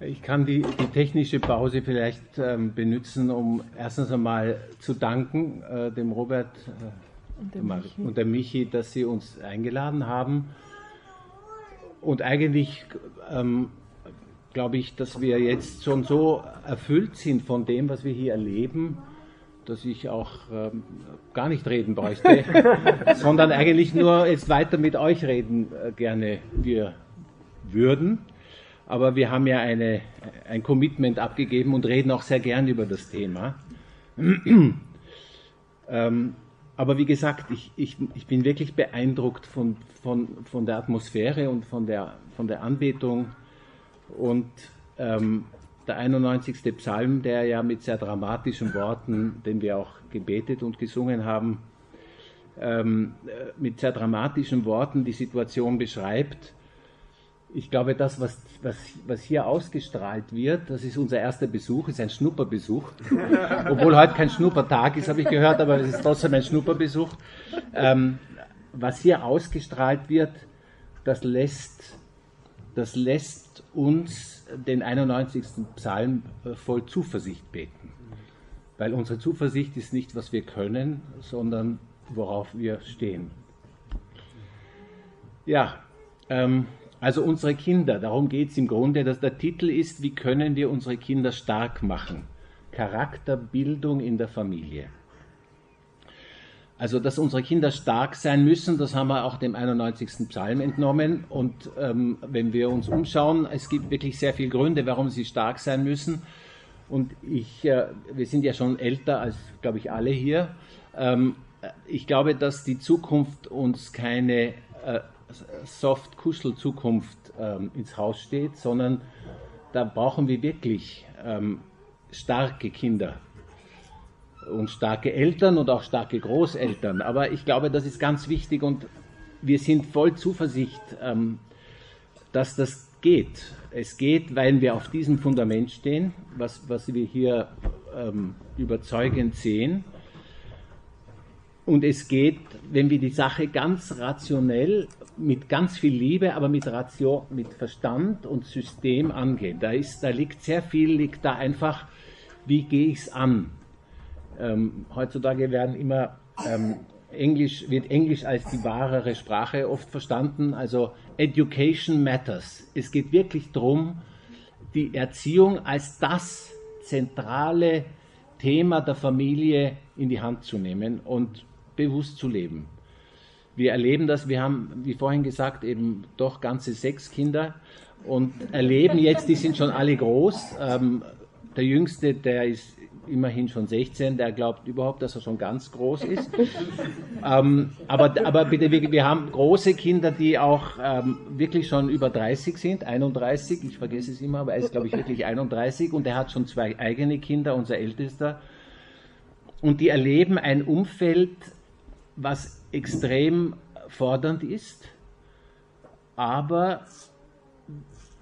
Ich kann die, die technische Pause vielleicht ähm, benutzen, um erstens einmal zu danken äh, dem Robert äh, und, dem und der Michi, dass sie uns eingeladen haben. Und eigentlich ähm, glaube ich, dass wir jetzt schon so erfüllt sind von dem, was wir hier erleben, dass ich auch ähm, gar nicht reden bräuchte, sondern eigentlich nur jetzt weiter mit euch reden äh, gerne wir würden. Aber wir haben ja eine, ein Commitment abgegeben und reden auch sehr gern über das Thema. ähm, aber wie gesagt, ich, ich, ich bin wirklich beeindruckt von, von, von der Atmosphäre und von der, von der Anbetung. Und ähm, der 91. Psalm, der ja mit sehr dramatischen Worten, den wir auch gebetet und gesungen haben, ähm, äh, mit sehr dramatischen Worten die Situation beschreibt. Ich glaube, das, was, was, was hier ausgestrahlt wird, das ist unser erster Besuch, ist ein Schnupperbesuch. Obwohl heute kein Schnuppertag ist, habe ich gehört, aber es ist trotzdem ein Schnupperbesuch. Ähm, was hier ausgestrahlt wird, das lässt, das lässt uns den 91. Psalm äh, voll Zuversicht beten. Weil unsere Zuversicht ist nicht, was wir können, sondern worauf wir stehen. Ja, ähm, also unsere Kinder, darum geht es im Grunde, dass der Titel ist, wie können wir unsere Kinder stark machen? Charakterbildung in der Familie. Also, dass unsere Kinder stark sein müssen, das haben wir auch dem 91. Psalm entnommen. Und ähm, wenn wir uns umschauen, es gibt wirklich sehr viele Gründe, warum sie stark sein müssen. Und ich, äh, wir sind ja schon älter als, glaube ich, alle hier. Ähm, ich glaube, dass die Zukunft uns keine äh, Soft-Kuschel-Zukunft ähm, ins Haus steht, sondern da brauchen wir wirklich ähm, starke Kinder und starke Eltern und auch starke Großeltern. Aber ich glaube, das ist ganz wichtig und wir sind voll Zuversicht, ähm, dass das geht. Es geht, weil wir auf diesem Fundament stehen, was, was wir hier ähm, überzeugend sehen. Und es geht, wenn wir die Sache ganz rationell, mit ganz viel Liebe, aber mit Ration, mit Verstand und System angehen. Da, ist, da liegt sehr viel, liegt da einfach, wie gehe ich es an? Ähm, heutzutage werden immer ähm, Englisch, wird Englisch als die wahrere Sprache oft verstanden. Also Education matters. Es geht wirklich darum, die Erziehung als das zentrale Thema der Familie in die Hand zu nehmen und bewusst zu leben. Wir erleben das, wir haben, wie vorhin gesagt, eben doch ganze sechs Kinder und erleben jetzt, die sind schon alle groß. Ähm, der Jüngste, der ist immerhin schon 16, der glaubt überhaupt, dass er schon ganz groß ist. ähm, aber, aber bitte, wir, wir, haben große Kinder, die auch ähm, wirklich schon über 30 sind, 31, ich vergesse es immer, aber er ist, glaube ich, wirklich 31 und er hat schon zwei eigene Kinder, unser ältester. Und die erleben ein Umfeld, was extrem fordernd ist, aber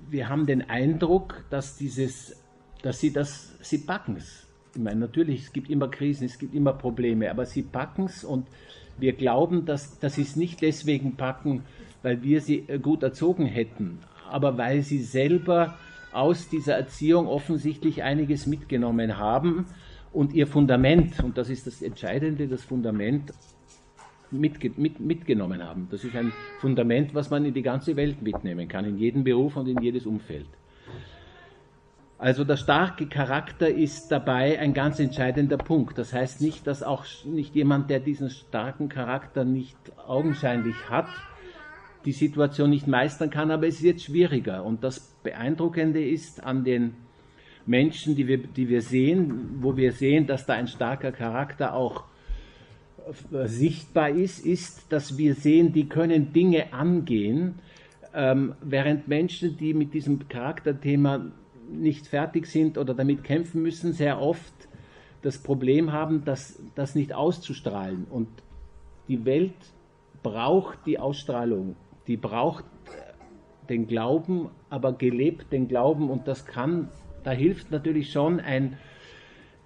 wir haben den Eindruck, dass dieses, dass sie das, sie packen es ich meine, natürlich, es gibt immer Krisen, es gibt immer Probleme, aber sie packen es und wir glauben, dass, dass sie es nicht deswegen packen, weil wir sie äh, gut erzogen hätten, aber weil sie selber aus dieser Erziehung offensichtlich einiges mitgenommen haben und ihr Fundament, und das ist das Entscheidende, das Fundament mitge mit, mitgenommen haben. Das ist ein Fundament, was man in die ganze Welt mitnehmen kann, in jeden Beruf und in jedes Umfeld. Also der starke Charakter ist dabei ein ganz entscheidender Punkt. Das heißt nicht, dass auch nicht jemand, der diesen starken Charakter nicht augenscheinlich hat, die Situation nicht meistern kann, aber es wird schwieriger. Und das Beeindruckende ist an den Menschen, die wir, die wir sehen, wo wir sehen, dass da ein starker Charakter auch sichtbar ist, ist, dass wir sehen, die können Dinge angehen, ähm, während Menschen, die mit diesem Charakterthema nicht fertig sind oder damit kämpfen müssen, sehr oft das Problem haben, das, das nicht auszustrahlen. Und die Welt braucht die Ausstrahlung, die braucht den Glauben, aber gelebt den Glauben und das kann, da hilft natürlich schon ein,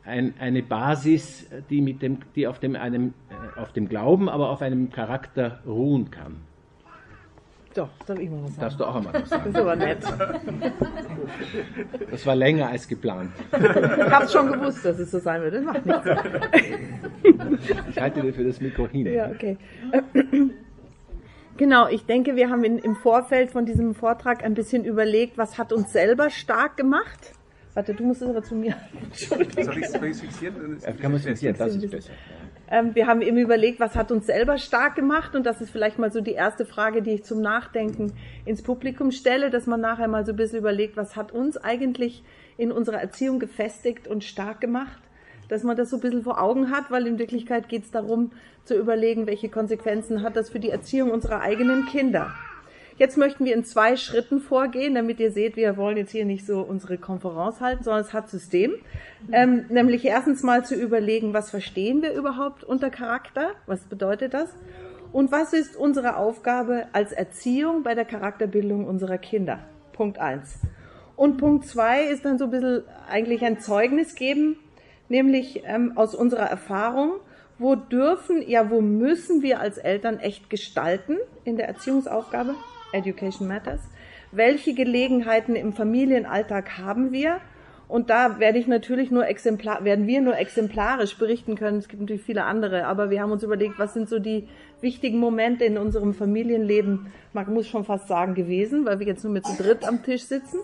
ein, eine Basis, die, mit dem, die auf, dem, einem, äh, auf dem Glauben, aber auf einem Charakter ruhen kann. Doch, darf ich mal was sagen. Darfst du auch einmal was sagen. Das ist aber nett. Das war länger als geplant. Ich hab's schon gewusst, dass es so sein würde. Das macht nichts. Ich halte dir für das Mikro hin. Ja, okay. Genau, ich denke, wir haben in, im Vorfeld von diesem Vortrag ein bisschen überlegt, was hat uns selber stark gemacht. Warte, du musst es aber zu mir. Entschuldigung. Soll ich es fixieren? Äh, Kann man es fixieren? Das ist besser. Ähm, wir haben eben überlegt, was hat uns selber stark gemacht und das ist vielleicht mal so die erste Frage, die ich zum Nachdenken ins Publikum stelle, dass man nachher mal so ein bisschen überlegt, was hat uns eigentlich in unserer Erziehung gefestigt und stark gemacht, dass man das so ein bisschen vor Augen hat, weil in Wirklichkeit geht es darum zu überlegen, welche Konsequenzen hat das für die Erziehung unserer eigenen Kinder. Jetzt möchten wir in zwei Schritten vorgehen, damit ihr seht, wir wollen jetzt hier nicht so unsere Konferenz halten, sondern es hat System. Ähm, nämlich erstens mal zu überlegen, was verstehen wir überhaupt unter Charakter? Was bedeutet das? Und was ist unsere Aufgabe als Erziehung bei der Charakterbildung unserer Kinder? Punkt eins. Und Punkt zwei ist dann so ein bisschen eigentlich ein Zeugnis geben, nämlich ähm, aus unserer Erfahrung, wo dürfen, ja, wo müssen wir als Eltern echt gestalten in der Erziehungsaufgabe? Education Matters. Welche Gelegenheiten im Familienalltag haben wir? Und da werde ich natürlich nur exemplar, werden wir nur exemplarisch berichten können. Es gibt natürlich viele andere, aber wir haben uns überlegt, was sind so die wichtigen Momente in unserem Familienleben, man muss schon fast sagen, gewesen, weil wir jetzt nur mit zu dritt am Tisch sitzen.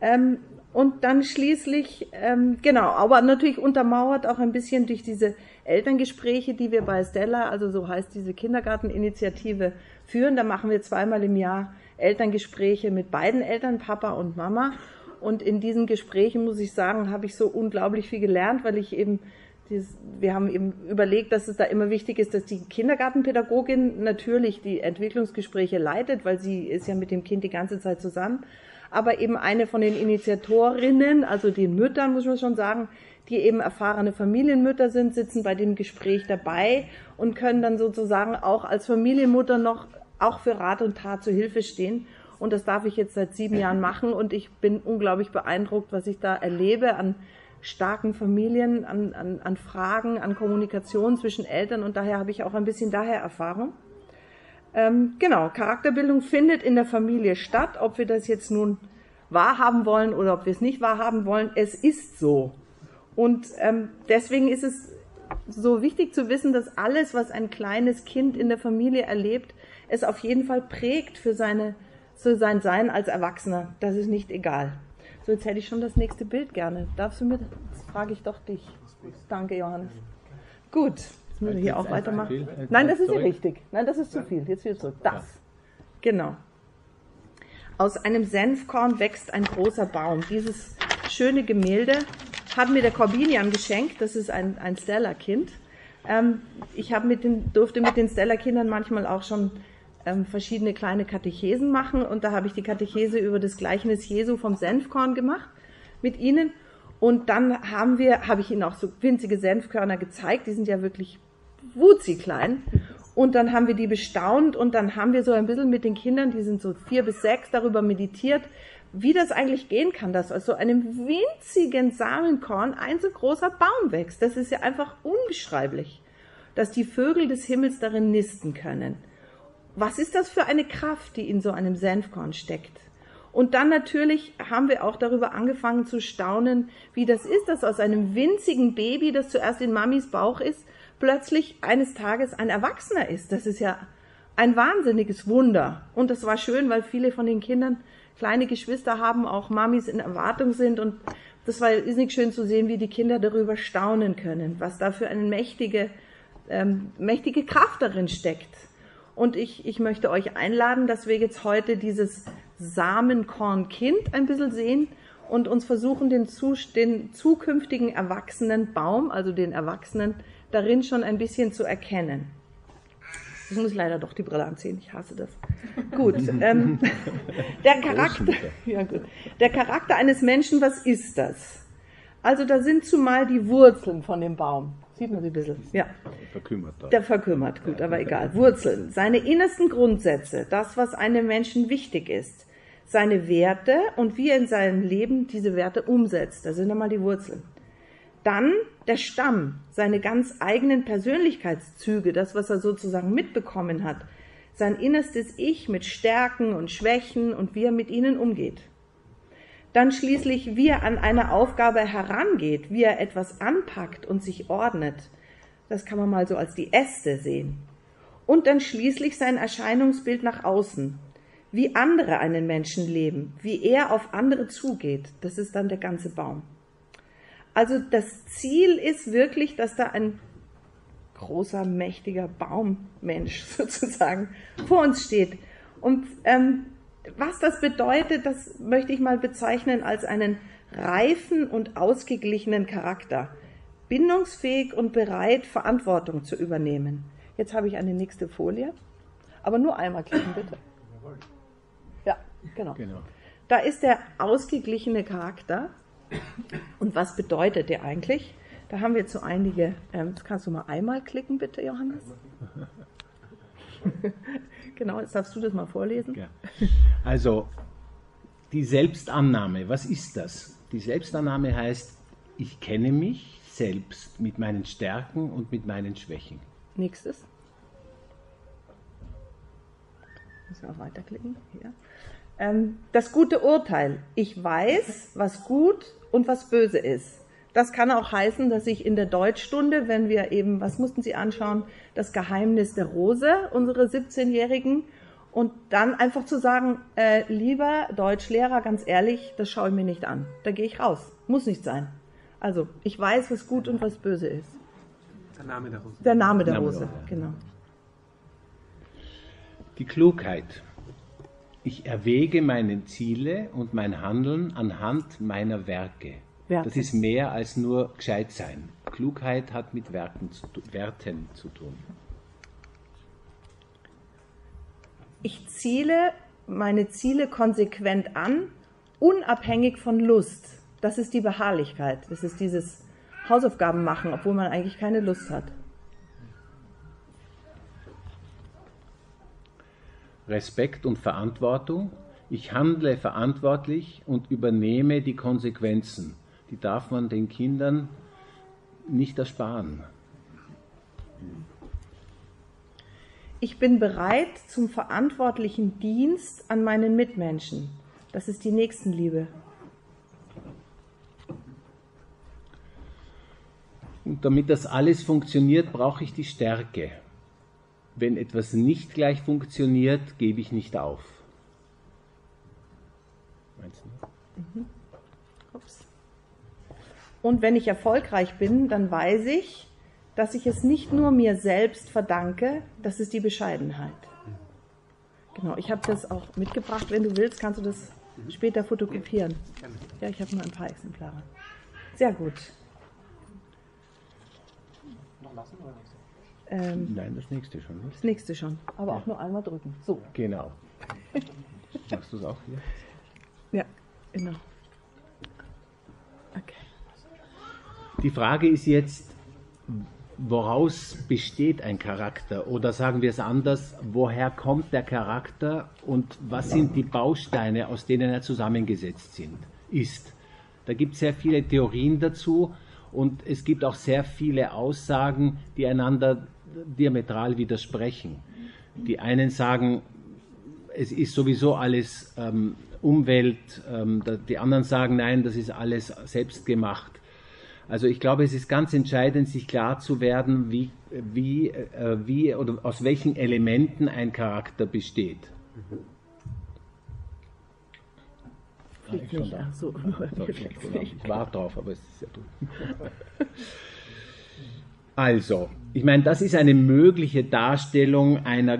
Ähm, und dann schließlich, ähm, genau, aber natürlich untermauert auch ein bisschen durch diese Elterngespräche, die wir bei Stella, also so heißt diese Kindergarteninitiative, führen. Da machen wir zweimal im Jahr Elterngespräche mit beiden Eltern, Papa und Mama. Und in diesen Gesprächen, muss ich sagen, habe ich so unglaublich viel gelernt, weil ich eben, dieses, wir haben eben überlegt, dass es da immer wichtig ist, dass die Kindergartenpädagogin natürlich die Entwicklungsgespräche leitet, weil sie ist ja mit dem Kind die ganze Zeit zusammen. Aber eben eine von den Initiatorinnen, also den Müttern, muss man schon sagen, die eben erfahrene Familienmütter sind, sitzen bei dem Gespräch dabei und können dann sozusagen auch als Familienmutter noch auch für Rat und Tat zur Hilfe stehen. Und das darf ich jetzt seit sieben Jahren machen und ich bin unglaublich beeindruckt, was ich da erlebe an starken Familien, an, an, an Fragen, an Kommunikation zwischen Eltern und daher habe ich auch ein bisschen daher Erfahrung. Ähm, genau, Charakterbildung findet in der Familie statt, ob wir das jetzt nun wahrhaben wollen oder ob wir es nicht wahrhaben wollen. Es ist so. Und ähm, deswegen ist es so wichtig zu wissen, dass alles, was ein kleines Kind in der Familie erlebt, es auf jeden Fall prägt für, seine, für sein Sein als Erwachsener. Das ist nicht egal. So, jetzt hätte ich schon das nächste Bild gerne. Darfst du mir, das frage ich doch dich. Danke, Johannes. Gut, müssen wir hier auch weitermachen. Nein, das ist nicht richtig. Nein, das ist zu viel. Jetzt wieder zurück. Das. Genau. Aus einem Senfkorn wächst ein großer Baum. Dieses schöne Gemälde hat mir der Corbinian geschenkt. Das ist ein, ein Stella-Kind. Ähm, ich habe mit den, durfte mit den Stella-Kindern manchmal auch schon ähm, verschiedene kleine Katechesen machen und da habe ich die Katechese über das Gleichnis Jesu vom Senfkorn gemacht mit ihnen. Und dann haben wir, habe ich ihnen auch so winzige Senfkörner gezeigt, die sind ja wirklich wutzi klein. Und dann haben wir die bestaunt und dann haben wir so ein bisschen mit den Kindern, die sind so vier bis sechs, darüber meditiert, wie das eigentlich gehen kann, dass aus so einem winzigen Samenkorn ein so großer Baum wächst. Das ist ja einfach unbeschreiblich, dass die Vögel des Himmels darin nisten können. Was ist das für eine Kraft, die in so einem Senfkorn steckt? Und dann natürlich haben wir auch darüber angefangen zu staunen, wie das ist, dass aus einem winzigen Baby, das zuerst in Mamis Bauch ist, plötzlich eines Tages ein Erwachsener ist. Das ist ja ein wahnsinniges Wunder. Und das war schön, weil viele von den Kindern kleine Geschwister haben, auch Mamis in Erwartung sind. Und das war nicht schön zu sehen, wie die Kinder darüber staunen können, was da für eine mächtige, ähm, mächtige Kraft darin steckt. Und ich, ich möchte euch einladen, dass wir jetzt heute dieses Samenkornkind ein bisschen sehen und uns versuchen, den, zu, den zukünftigen erwachsenen Baum, also den Erwachsenen, darin schon ein bisschen zu erkennen. Ich muss leider doch die Brille anziehen, ich hasse das. Gut, ähm, der, Charakter, ja gut. der Charakter eines Menschen, was ist das? Also da sind zumal die Wurzeln von dem Baum. Sieht man sie ein bisschen? Ja. Verkümmert. Da. Der verkümmert, gut, aber egal. Wurzeln. Seine innersten Grundsätze, das, was einem Menschen wichtig ist. Seine Werte und wie er in seinem Leben diese Werte umsetzt. Da sind einmal die Wurzeln. Dann der Stamm, seine ganz eigenen Persönlichkeitszüge, das, was er sozusagen mitbekommen hat. sein innerstes Ich mit Stärken und Schwächen und wie er mit ihnen umgeht. Dann schließlich, wie er an eine Aufgabe herangeht, wie er etwas anpackt und sich ordnet. Das kann man mal so als die Äste sehen. Und dann schließlich sein Erscheinungsbild nach außen, wie andere einen Menschen leben, wie er auf andere zugeht. Das ist dann der ganze Baum. Also das Ziel ist wirklich, dass da ein großer, mächtiger Baummensch sozusagen vor uns steht. Und ähm, was das bedeutet, das möchte ich mal bezeichnen als einen reifen und ausgeglichenen Charakter, bindungsfähig und bereit, Verantwortung zu übernehmen. Jetzt habe ich eine nächste Folie, aber nur einmal klicken, bitte. Ja, genau. genau. Da ist der ausgeglichene Charakter. Und was bedeutet der eigentlich? Da haben wir jetzt so einige, ähm, kannst du mal einmal klicken, bitte, Johannes? genau, jetzt darfst du das mal vorlesen. Ja. Also, die Selbstannahme, was ist das? Die Selbstannahme heißt, ich kenne mich selbst mit meinen Stärken und mit meinen Schwächen. Nächstes. Müssen wir auch weiterklicken. Hier. Ähm, das gute Urteil. Ich weiß, was gut und was böse ist. Das kann auch heißen, dass ich in der Deutschstunde, wenn wir eben, was mussten Sie anschauen, das Geheimnis der Rose, unsere 17-Jährigen, und dann einfach zu sagen, äh, lieber Deutschlehrer, ganz ehrlich, das schaue ich mir nicht an. Da gehe ich raus. Muss nicht sein. Also, ich weiß, was gut und was böse ist. Der Name der Rose. Der Name der Rose, genau. Die Klugheit. Ich erwäge meine Ziele und mein Handeln anhand meiner Werke. Werte. Das ist mehr als nur gescheit sein. Klugheit hat mit Werten zu, Werten zu tun. Ich ziele meine Ziele konsequent an, unabhängig von Lust. Das ist die Beharrlichkeit. Das ist dieses Hausaufgaben machen, obwohl man eigentlich keine Lust hat. Respekt und Verantwortung. Ich handle verantwortlich und übernehme die Konsequenzen die darf man den Kindern nicht ersparen. Ich bin bereit zum verantwortlichen Dienst an meinen Mitmenschen. Das ist die Nächstenliebe. Und damit das alles funktioniert, brauche ich die Stärke. Wenn etwas nicht gleich funktioniert, gebe ich nicht auf. Meinst du? Mhm. Und wenn ich erfolgreich bin, dann weiß ich, dass ich es nicht nur mir selbst verdanke, das ist die Bescheidenheit. Genau, ich habe das auch mitgebracht. Wenn du willst, kannst du das später fotokopieren. Ja, ich habe nur ein paar Exemplare. Sehr gut. Noch lassen oder nächste? Ähm, Nein, das nächste schon. Nicht? Das nächste schon, aber ja. auch nur einmal drücken. So. Genau. Machst du es auch hier? Ja, genau. Okay. Die Frage ist jetzt, woraus besteht ein Charakter? Oder sagen wir es anders, woher kommt der Charakter und was sind die Bausteine, aus denen er zusammengesetzt sind, ist? Da gibt es sehr viele Theorien dazu und es gibt auch sehr viele Aussagen, die einander diametral widersprechen. Die einen sagen, es ist sowieso alles ähm, Umwelt, ähm, die anderen sagen, nein, das ist alles selbstgemacht. Also ich glaube, es ist ganz entscheidend, sich klar zu werden, wie, wie, äh, wie oder aus welchen Elementen ein Charakter besteht. Ah, ich, nicht, da. so, ich warte drauf, aber es ist ja du. Also, ich meine, das ist eine mögliche Darstellung einer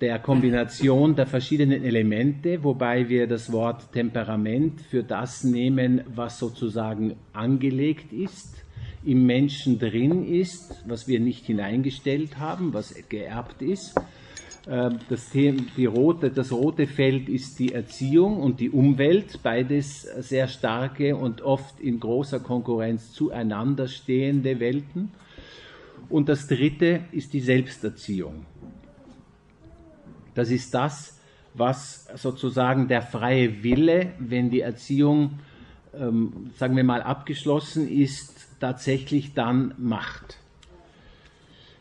der, Kombination der verschiedenen Elemente, wobei wir das Wort Temperament für das nehmen, was sozusagen angelegt ist, im Menschen drin ist, was wir nicht hineingestellt haben, was geerbt ist. Ähm, das, die rote, das rote Feld ist die Erziehung und die Umwelt, beides sehr starke und oft in großer Konkurrenz zueinander stehende Welten. Und das dritte ist die Selbsterziehung. Das ist das, was sozusagen der freie Wille, wenn die Erziehung, ähm, sagen wir mal, abgeschlossen ist, tatsächlich dann macht.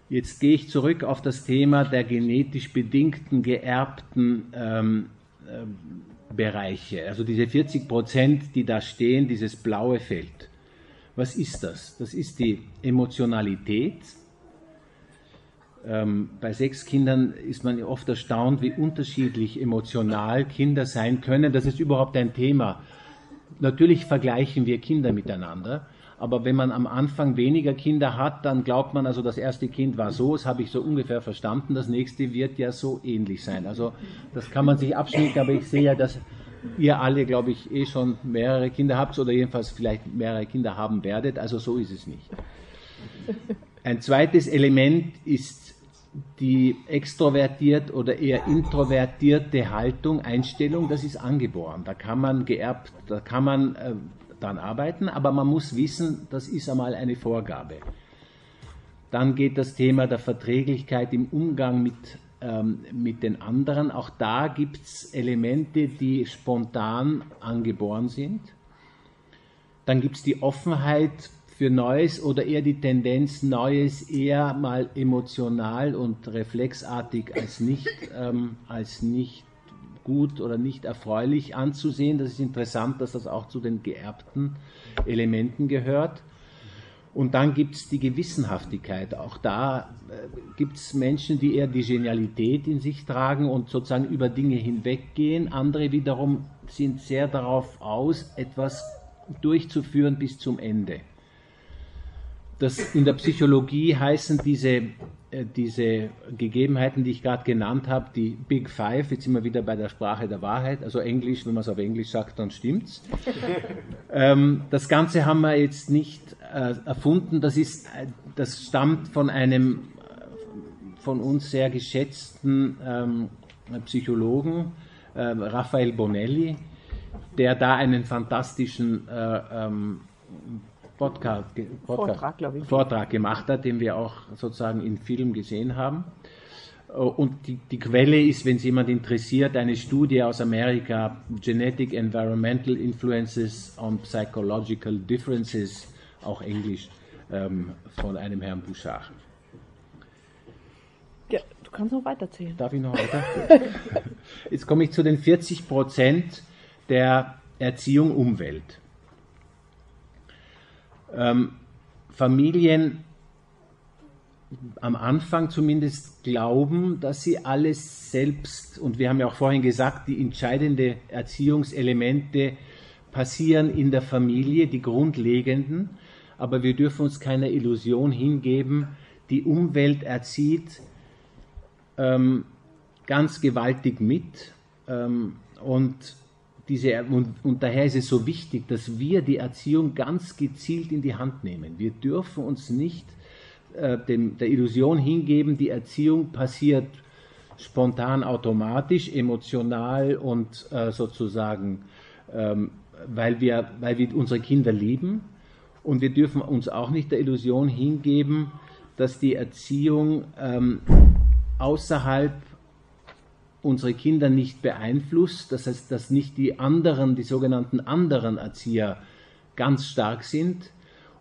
Jetzt gehe ich zurück auf das Thema der genetisch bedingten, geerbten ähm, äh, Bereiche. Also diese 40 Prozent, die da stehen, dieses blaue Feld. Was ist das? Das ist die Emotionalität. Ähm, bei sechs Kindern ist man oft erstaunt, wie unterschiedlich emotional Kinder sein können. Das ist überhaupt ein Thema. Natürlich vergleichen wir Kinder miteinander. Aber wenn man am Anfang weniger Kinder hat, dann glaubt man also, das erste Kind war so, das habe ich so ungefähr verstanden, das nächste wird ja so ähnlich sein. Also das kann man sich abschminken, aber ich sehe ja, dass ihr alle, glaube ich, eh schon mehrere Kinder habt oder jedenfalls vielleicht mehrere Kinder haben werdet. Also so ist es nicht. Ein zweites Element ist die extrovertiert oder eher introvertierte Haltung, Einstellung, das ist angeboren. Da kann man geerbt, da kann man äh, dran arbeiten, aber man muss wissen, das ist einmal eine Vorgabe. Dann geht das Thema der Verträglichkeit im Umgang mit, ähm, mit den anderen. Auch da gibt es Elemente, die spontan angeboren sind. Dann gibt es die Offenheit für Neues oder eher die Tendenz, Neues eher mal emotional und reflexartig als nicht, ähm, als nicht gut oder nicht erfreulich anzusehen. Das ist interessant, dass das auch zu den geerbten Elementen gehört. Und dann gibt es die Gewissenhaftigkeit. Auch da äh, gibt es Menschen, die eher die Genialität in sich tragen und sozusagen über Dinge hinweggehen. Andere wiederum sind sehr darauf aus, etwas durchzuführen bis zum Ende. Das in der Psychologie heißen diese äh, diese Gegebenheiten, die ich gerade genannt habe, die Big Five, jetzt sind wir wieder bei der Sprache der Wahrheit, also Englisch, wenn man es auf Englisch sagt, dann stimmt's. ähm, das Ganze haben wir jetzt nicht erfunden, das, ist, äh, das stammt von einem äh, von uns sehr geschätzten ähm, Psychologen, äh, Raphael Bonelli, der da einen fantastischen äh, ähm, Podcast, Podcast, Vortrag, Vortrag, gemacht hat, den wir auch sozusagen in Film gesehen haben. Äh, und die, die, Quelle ist, wenn es jemand interessiert, eine Studie aus Amerika, Genetic Environmental Influences on Psychological Differences, auch Englisch, ähm, von einem Herrn Bouchard. Ja, du kannst noch weiterzählen. Darf ich noch weiter? Jetzt komme ich zu den 40 Prozent der Erziehung Umwelt ähm, Familien am Anfang zumindest glauben, dass sie alles selbst, und wir haben ja auch vorhin gesagt, die entscheidenden Erziehungselemente passieren in der Familie, die grundlegenden, aber wir dürfen uns keiner Illusion hingeben, die Umwelt erzieht ähm, ganz gewaltig mit ähm, und diese, und, und, daher ist es so wichtig, dass wir die Erziehung ganz gezielt in die Hand nehmen. Wir dürfen uns nicht äh, dem, der Illusion hingeben, die Erziehung passiert spontan, automatisch, emotional und äh, sozusagen, ähm, weil, wir, weil wir unsere Kinder lieben. Und wir dürfen uns auch nicht der Illusion hingeben, dass die Erziehung ähm, außerhalb unsere Kinder nicht beeinflusst, das heißt, dass nicht die anderen, die sogenannten anderen Erzieher ganz stark sind.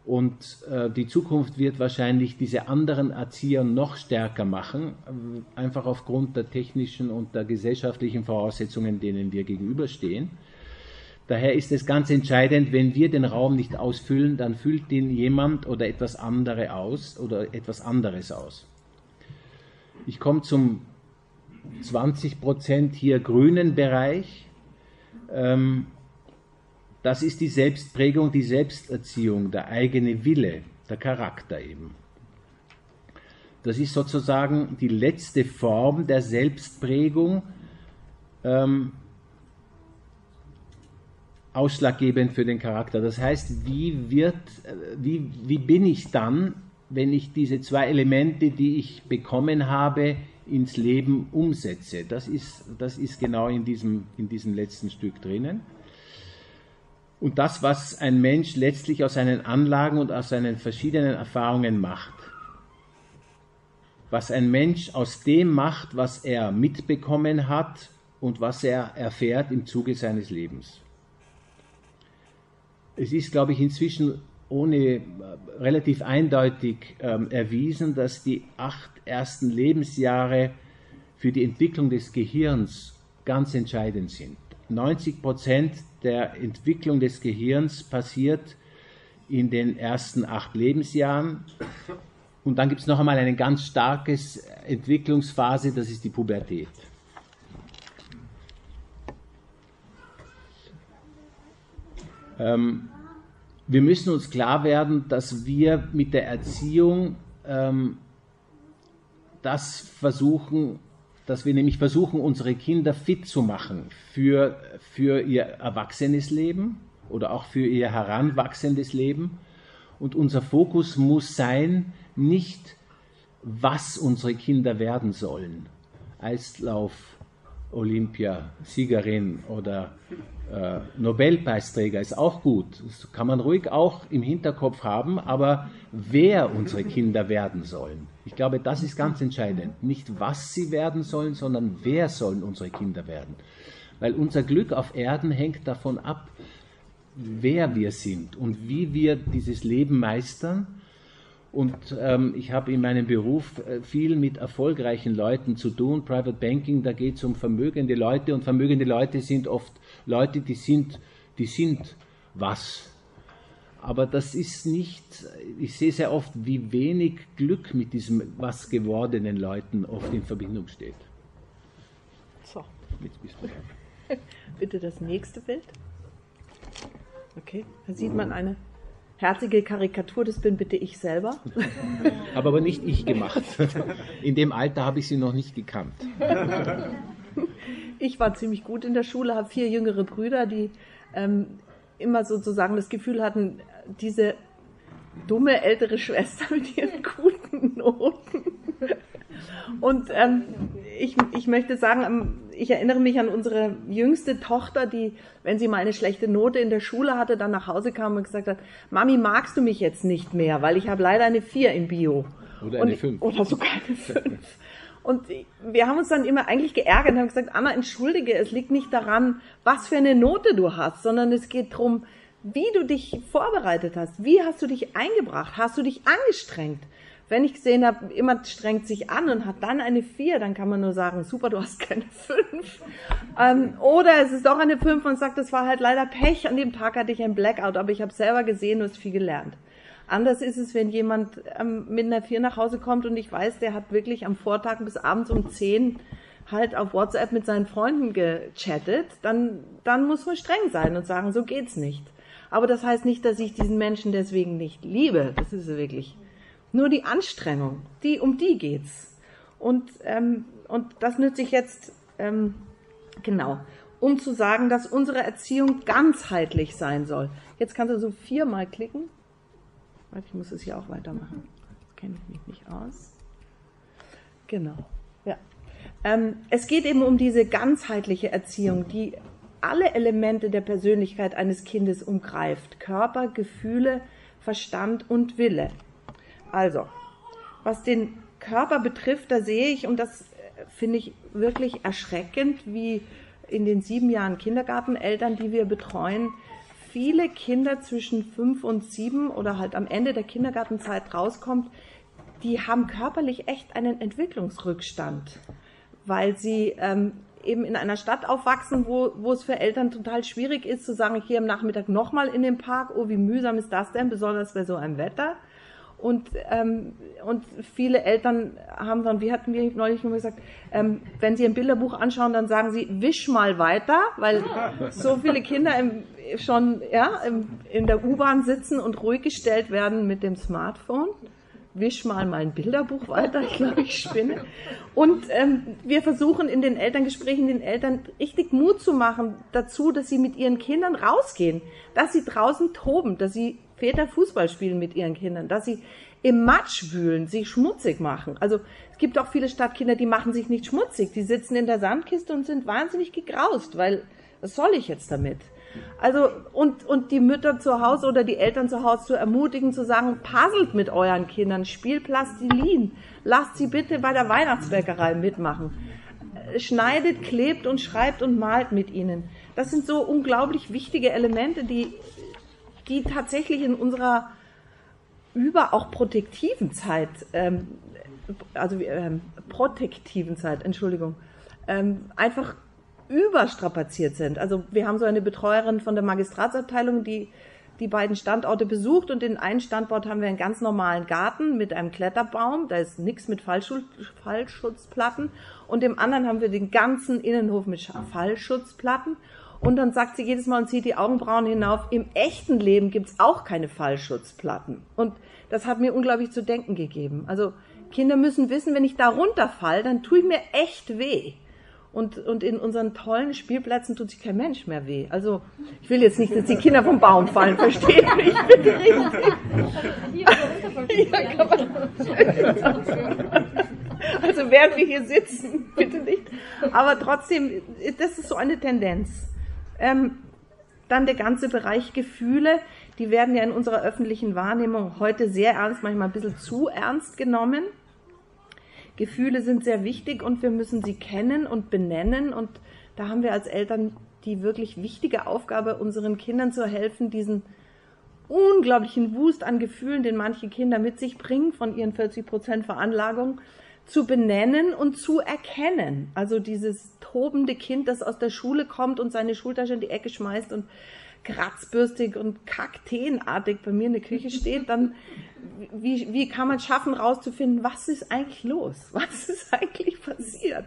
Und äh, die Zukunft wird wahrscheinlich diese anderen Erzieher noch stärker machen, äh, einfach aufgrund der technischen und der gesellschaftlichen Voraussetzungen, denen wir gegenüberstehen. Daher ist es ganz entscheidend, wenn wir den Raum nicht ausfüllen, dann füllt ihn jemand oder etwas andere aus oder etwas anderes aus. Ich komme zum 20 Prozent hier grünen Bereich. Ähm, das ist die Selbstprägung, die Selbsterziehung, der eigene Wille, der Charakter eben. Das ist sozusagen die letzte Form der Selbstprägung, ähm, ausschlaggebend für den Charakter. Das heißt, wie, wird, wie, wie bin ich dann, wenn ich diese zwei Elemente, die ich bekommen habe, ins Leben umsetze. Das ist, das ist genau in diesem, in diesem letzten Stück drinnen. Und das, was ein Mensch letztlich aus seinen Anlagen und aus seinen verschiedenen Erfahrungen macht. Was ein Mensch aus dem macht, was er mitbekommen hat und was er erfährt im Zuge seines Lebens. Es ist, glaube ich, inzwischen ohne äh, relativ eindeutig ähm, erwiesen, dass die acht ersten Lebensjahre für die Entwicklung des Gehirns ganz entscheidend sind. 90 Prozent der Entwicklung des Gehirns passiert in den ersten acht Lebensjahren. Und dann gibt es noch einmal eine ganz starke Entwicklungsphase, das ist die Pubertät. Ähm, wir müssen uns klar werden, dass wir mit der Erziehung ähm, das versuchen, dass wir nämlich versuchen, unsere Kinder fit zu machen für, für ihr erwachsenes Leben oder auch für ihr heranwachsendes Leben. Und unser Fokus muss sein, nicht was unsere Kinder werden sollen. Eislauf, Olympia, Siegerin oder äh, Nobelpreisträger ist auch gut. Das kann man ruhig auch im Hinterkopf haben, aber wer unsere Kinder werden sollen. Ich glaube, das ist ganz entscheidend. Nicht was sie werden sollen, sondern wer sollen unsere Kinder werden. Weil unser Glück auf Erden hängt davon ab, wer wir sind und wie wir dieses Leben meistern. Und ähm, ich habe in meinem Beruf äh, viel mit erfolgreichen Leuten zu tun. Private Banking, da geht es um vermögende Leute und vermögende Leute sind oft Leute, die sind, die sind was. Aber das ist nicht, ich sehe sehr oft, wie wenig Glück mit diesem was gewordenen Leuten oft in Verbindung steht. So. Bitte das nächste Bild. Okay, da sieht man eine herzige Karikatur, das bin bitte ich selber. Habe aber nicht ich gemacht. In dem Alter habe ich sie noch nicht gekannt. Ich war ziemlich gut in der Schule, habe vier jüngere Brüder, die ähm, immer sozusagen das Gefühl hatten, diese dumme ältere Schwester mit ihren guten Noten. Und ähm, ich, ich möchte sagen, ähm, ich erinnere mich an unsere jüngste Tochter, die, wenn sie mal eine schlechte Note in der Schule hatte, dann nach Hause kam und gesagt hat, Mami, magst du mich jetzt nicht mehr, weil ich habe leider eine vier in Bio. Oder eine fünf. Oder sogar eine fünf. Und wir haben uns dann immer eigentlich geärgert und haben gesagt, Anna, entschuldige, es liegt nicht daran, was für eine Note du hast, sondern es geht darum, wie du dich vorbereitet hast. Wie hast du dich eingebracht? Hast du dich angestrengt? Wenn ich gesehen habe, jemand strengt sich an und hat dann eine 4, dann kann man nur sagen, super, du hast keine 5. Ähm, oder es ist doch eine 5 und sagt, das war halt leider Pech, an dem Tag hatte ich ein Blackout, aber ich habe selber gesehen, hast viel gelernt. Anders ist es, wenn jemand ähm, mit einer 4 nach Hause kommt und ich weiß, der hat wirklich am Vortag bis abends um 10 halt auf WhatsApp mit seinen Freunden gechattet, dann, dann muss man streng sein und sagen, so geht's nicht. Aber das heißt nicht, dass ich diesen Menschen deswegen nicht liebe. Das ist wirklich nur die Anstrengung. Die, um die geht's. Und, ähm, und das nütze ich jetzt, ähm, genau, um zu sagen, dass unsere Erziehung ganzheitlich sein soll. Jetzt kannst du so viermal klicken. Ich muss es hier auch weitermachen. Das kenne ich mich nicht aus. Genau. Ja. Ähm, es geht eben um diese ganzheitliche Erziehung, die alle Elemente der Persönlichkeit eines Kindes umgreift. Körper, Gefühle, Verstand und Wille. Also, was den Körper betrifft, da sehe ich, und das äh, finde ich wirklich erschreckend, wie in den sieben Jahren Kindergarteneltern, die wir betreuen, viele Kinder zwischen fünf und sieben oder halt am Ende der Kindergartenzeit rauskommt, die haben körperlich echt einen Entwicklungsrückstand, weil sie ähm, eben in einer Stadt aufwachsen, wo, wo es für Eltern total schwierig ist zu sagen, ich gehe am Nachmittag nochmal in den Park, oh, wie mühsam ist das denn, besonders bei so einem Wetter. Und, ähm, und viele Eltern haben dann, wie hatten wir neulich nur gesagt, ähm, wenn sie ein Bilderbuch anschauen, dann sagen sie, wisch mal weiter, weil so viele Kinder im, schon ja, im, in der U-Bahn sitzen und ruhig gestellt werden mit dem Smartphone wisch mal mein Bilderbuch weiter, ich glaube, ich spinne. Und ähm, wir versuchen in den Elterngesprächen den Eltern richtig Mut zu machen dazu, dass sie mit ihren Kindern rausgehen, dass sie draußen toben, dass sie Väter Fußball spielen mit ihren Kindern, dass sie im Matsch wühlen, sich schmutzig machen. Also es gibt auch viele Stadtkinder, die machen sich nicht schmutzig, die sitzen in der Sandkiste und sind wahnsinnig gegraust, weil was soll ich jetzt damit? Also, und, und die Mütter zu Hause oder die Eltern zu Hause zu ermutigen, zu sagen, puzzelt mit euren Kindern, spielt Plastilin, lasst sie bitte bei der Weihnachtsbäckerei mitmachen. Schneidet, klebt und schreibt und malt mit ihnen. Das sind so unglaublich wichtige Elemente, die, die tatsächlich in unserer über auch protektiven Zeit, ähm, also ähm, protektiven Zeit, Entschuldigung, ähm, einfach überstrapaziert sind. Also wir haben so eine Betreuerin von der Magistratsabteilung, die die beiden Standorte besucht und in einem Standort haben wir einen ganz normalen Garten mit einem Kletterbaum, da ist nichts mit Fallschutzplatten und im anderen haben wir den ganzen Innenhof mit Fallschutzplatten und dann sagt sie jedes Mal und zieht die Augenbrauen hinauf, im echten Leben gibt's auch keine Fallschutzplatten. Und das hat mir unglaublich zu denken gegeben. Also Kinder müssen wissen, wenn ich da runterfall, dann tue ich mir echt weh. Und, und in unseren tollen Spielplätzen tut sich kein Mensch mehr weh. Also ich will jetzt nicht, dass die Kinder vom Baum fallen, versteht mich bitte richtig. Also während wir hier sitzen, bitte nicht. Aber trotzdem, das ist so eine Tendenz. Ähm, dann der ganze Bereich Gefühle, die werden ja in unserer öffentlichen Wahrnehmung heute sehr ernst, manchmal ein bisschen zu ernst genommen. Gefühle sind sehr wichtig und wir müssen sie kennen und benennen. Und da haben wir als Eltern die wirklich wichtige Aufgabe, unseren Kindern zu helfen, diesen unglaublichen Wust an Gefühlen, den manche Kinder mit sich bringen, von ihren 40 Prozent Veranlagung, zu benennen und zu erkennen. Also dieses tobende Kind, das aus der Schule kommt und seine Schultasche in die Ecke schmeißt und kratzbürstig und kakteenartig bei mir in der Küche steht, dann wie, wie kann man schaffen, rauszufinden, was ist eigentlich los? Was ist eigentlich passiert?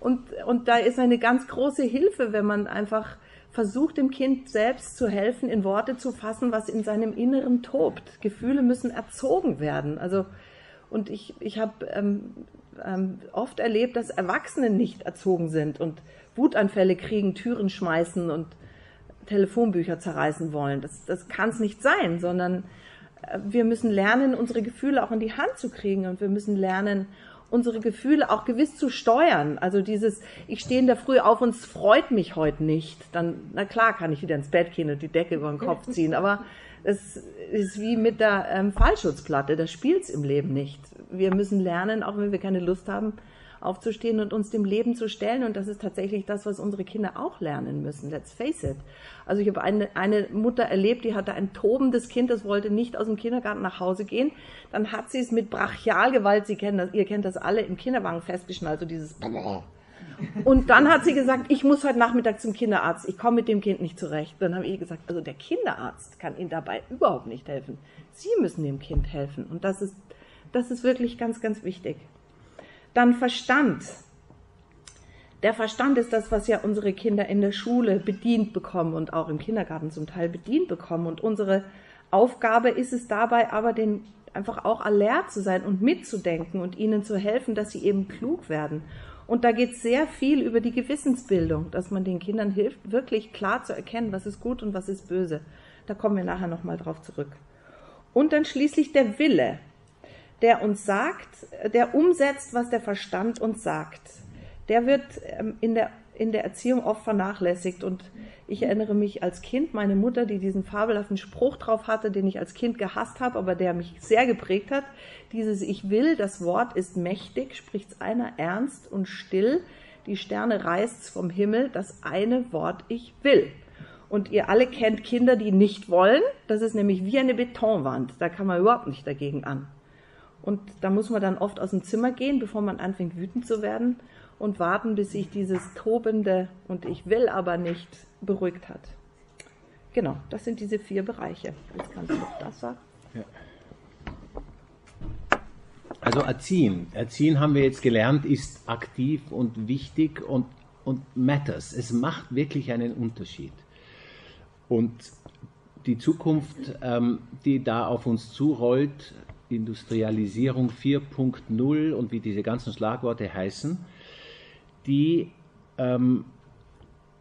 Und, und da ist eine ganz große Hilfe, wenn man einfach versucht, dem Kind selbst zu helfen, in Worte zu fassen, was in seinem Inneren tobt. Gefühle müssen erzogen werden. Also und ich, ich habe ähm, ähm, oft erlebt, dass Erwachsene nicht erzogen sind und Wutanfälle kriegen, Türen schmeißen und Telefonbücher zerreißen wollen. Das, das kann es nicht sein, sondern äh, wir müssen lernen, unsere Gefühle auch in die Hand zu kriegen und wir müssen lernen, unsere Gefühle auch gewiss zu steuern. Also dieses, ich stehe in der Früh auf und es freut mich heute nicht. Dann, na klar, kann ich wieder ins Bett gehen und die Decke über den Kopf ziehen. Aber es ist wie mit der ähm, Fallschutzplatte, das spielt's im Leben nicht. Wir müssen lernen, auch wenn wir keine Lust haben, aufzustehen und uns dem Leben zu stellen. Und das ist tatsächlich das, was unsere Kinder auch lernen müssen. Let's face it. Also ich habe eine, eine Mutter erlebt, die hatte ein tobendes Kind, das wollte nicht aus dem Kindergarten nach Hause gehen. Dann hat sie es mit Brachialgewalt, Sie kennen das, ihr kennt das alle, im Kinderwagen festgeschnallt, so dieses und dann hat sie gesagt, ich muss heute Nachmittag zum Kinderarzt, ich komme mit dem Kind nicht zurecht. Dann habe ich gesagt, also der Kinderarzt kann Ihnen dabei überhaupt nicht helfen. Sie müssen dem Kind helfen. Und das ist, das ist wirklich ganz, ganz wichtig. Dann Verstand. Der Verstand ist das, was ja unsere Kinder in der Schule bedient bekommen und auch im Kindergarten zum Teil bedient bekommen. Und unsere Aufgabe ist es dabei aber, den einfach auch alert zu sein und mitzudenken und ihnen zu helfen, dass sie eben klug werden. Und da geht sehr viel über die Gewissensbildung, dass man den Kindern hilft, wirklich klar zu erkennen, was ist gut und was ist böse. Da kommen wir nachher nochmal drauf zurück. Und dann schließlich der Wille, der uns sagt, der umsetzt, was der Verstand uns sagt. Der wird ähm, in der in der Erziehung oft vernachlässigt. Und ich erinnere mich als Kind, meine Mutter, die diesen fabelhaften Spruch drauf hatte, den ich als Kind gehasst habe, aber der mich sehr geprägt hat. Dieses Ich will, das Wort ist mächtig, spricht's einer ernst und still. Die Sterne reißt's vom Himmel, das eine Wort Ich will. Und ihr alle kennt Kinder, die nicht wollen. Das ist nämlich wie eine Betonwand. Da kann man überhaupt nicht dagegen an. Und da muss man dann oft aus dem Zimmer gehen, bevor man anfängt wütend zu werden und warten, bis sich dieses tobende und ich will aber nicht beruhigt hat. Genau, das sind diese vier Bereiche. Jetzt kannst du noch das sagen. Ja. Also erziehen. Erziehen haben wir jetzt gelernt, ist aktiv und wichtig und, und matters. Es macht wirklich einen Unterschied. Und die Zukunft, ähm, die da auf uns zurollt, Industrialisierung 4.0 und wie diese ganzen Schlagworte heißen, die ähm,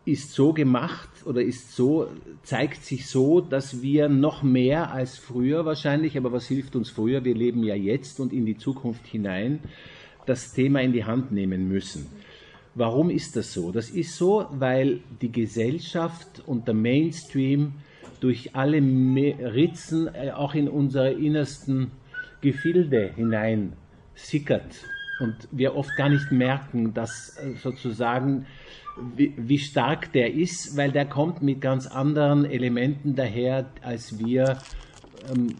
ist so gemacht oder ist so, zeigt sich so, dass wir noch mehr als früher wahrscheinlich, aber was hilft uns früher? Wir leben ja jetzt und in die Zukunft hinein, das Thema in die Hand nehmen müssen. Warum ist das so? Das ist so, weil die Gesellschaft und der Mainstream durch alle Ritzen äh, auch in unsere innersten Gefilde hinein sickert und wir oft gar nicht merken, dass äh, sozusagen wie, wie, stark der ist, weil der kommt mit ganz anderen Elementen daher, als wir ähm,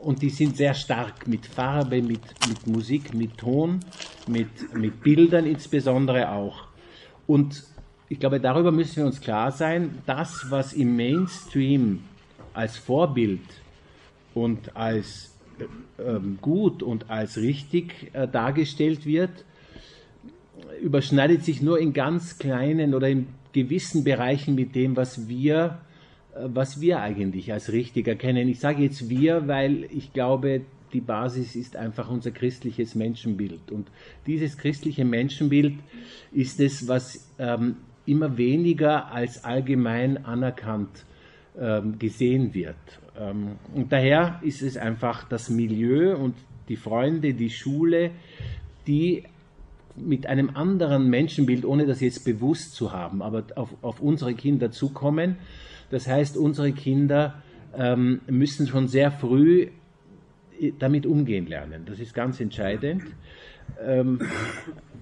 und die sind sehr stark mit Farbe, mit, mit Musik, mit Ton, mit, mit Bildern insbesondere auch. Und ich glaube, darüber müssen wir uns klar sein, das, was im Mainstream als Vorbild und als äh, gut und als richtig äh, dargestellt wird, überschneidet sich nur in ganz kleinen oder in gewissen Bereichen mit dem, was wir was wir eigentlich als richtig erkennen. Ich sage jetzt wir, weil ich glaube, die Basis ist einfach unser christliches Menschenbild. Und dieses christliche Menschenbild ist es, was ähm, immer weniger als allgemein anerkannt ähm, gesehen wird. Ähm, und daher ist es einfach das Milieu und die Freunde, die Schule, die mit einem anderen Menschenbild, ohne das jetzt bewusst zu haben, aber auf, auf unsere Kinder zukommen das heißt, unsere Kinder ähm, müssen schon sehr früh äh, damit umgehen lernen. Das ist ganz entscheidend. Ähm,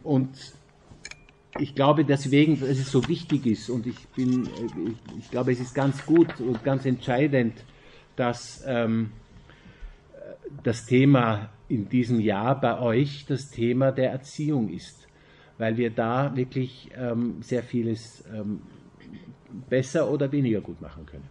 und ich glaube deswegen, dass es so wichtig ist und ich bin, äh, ich, ich glaube, es ist ganz gut und ganz entscheidend, dass ähm, das Thema in diesem Jahr bei euch das Thema der Erziehung ist, weil wir da wirklich ähm, sehr vieles ähm, besser oder weniger gut machen können.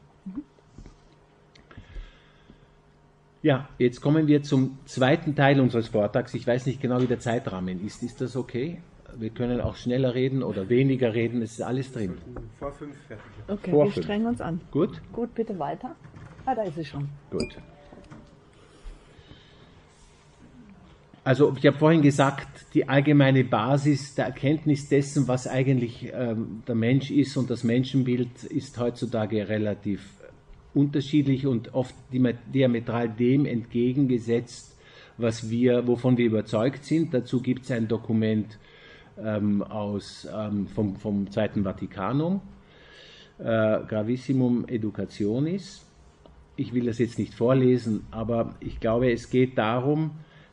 Ja, jetzt kommen wir zum zweiten Teil unseres Vortrags. Ich weiß nicht genau, wie der Zeitrahmen ist. Ist das okay? Wir können auch schneller reden oder weniger reden. Es ist alles drin. Vor fünf fertig. Okay, Vor wir fünf. strengen uns an. Gut? Gut, bitte weiter. Ah, da ist sie schon. Gut. Also ich habe vorhin gesagt, die allgemeine Basis der Erkenntnis dessen, was eigentlich ähm, der Mensch ist und das Menschenbild ist heutzutage relativ unterschiedlich und oft diametral dem entgegengesetzt, was wir, wovon wir überzeugt sind. Dazu gibt es ein Dokument ähm, aus, ähm, vom, vom Zweiten Vatikanum, äh, Gravissimum Educationis. Ich will das jetzt nicht vorlesen, aber ich glaube, es geht darum,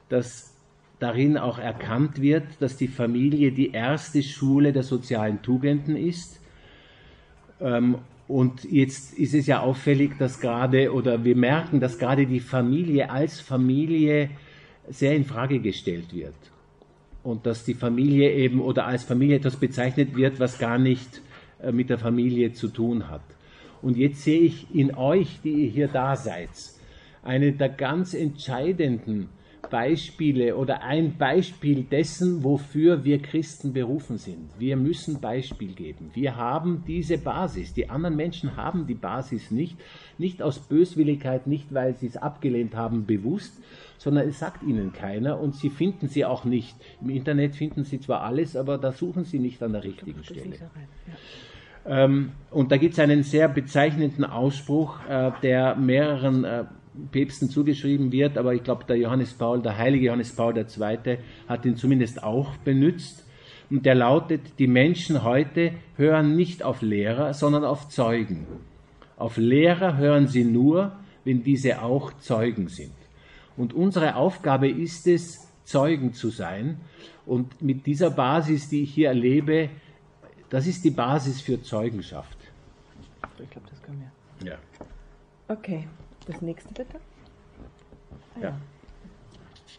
dass darin auch erkannt wird, dass die Familie die erste Schule der sozialen Tugenden ist. Ähm, und jetzt ist es ja auffällig, dass gerade, oder wir merken, dass gerade die Familie als Familie sehr in Frage gestellt wird. Und dass die Familie eben oder als Familie etwas bezeichnet wird, was gar nicht äh, mit der Familie zu tun hat. Und jetzt sehe ich in euch, die ihr hier da seid, eine der ganz entscheidenden Beispiele oder ein Beispiel dessen, wofür wir Christen berufen sind. Wir müssen Beispiel geben. Wir haben diese Basis. Die anderen Menschen haben die Basis nicht. Nicht aus Böswilligkeit, nicht weil sie es abgelehnt haben bewusst, sondern es sagt ihnen keiner und sie finden sie auch nicht. Im Internet finden sie zwar alles, aber da suchen sie nicht an der richtigen Stelle. Ähm, und da gibt es einen sehr bezeichnenden Ausspruch, äh, der mehreren äh, Päpsten zugeschrieben wird, aber ich glaube, der Johannes Paul, der heilige Johannes Paul II. hat ihn zumindest auch benutzt. Und der lautet, die Menschen heute hören nicht auf Lehrer, sondern auf Zeugen. Auf Lehrer hören sie nur, wenn diese auch Zeugen sind. Und unsere Aufgabe ist es, Zeugen zu sein. Und mit dieser Basis, die ich hier erlebe, das ist die Basis für Zeugenschaft. Ich glaube, das können wir. Ja. Okay. Das nächste bitte. Ah, ja.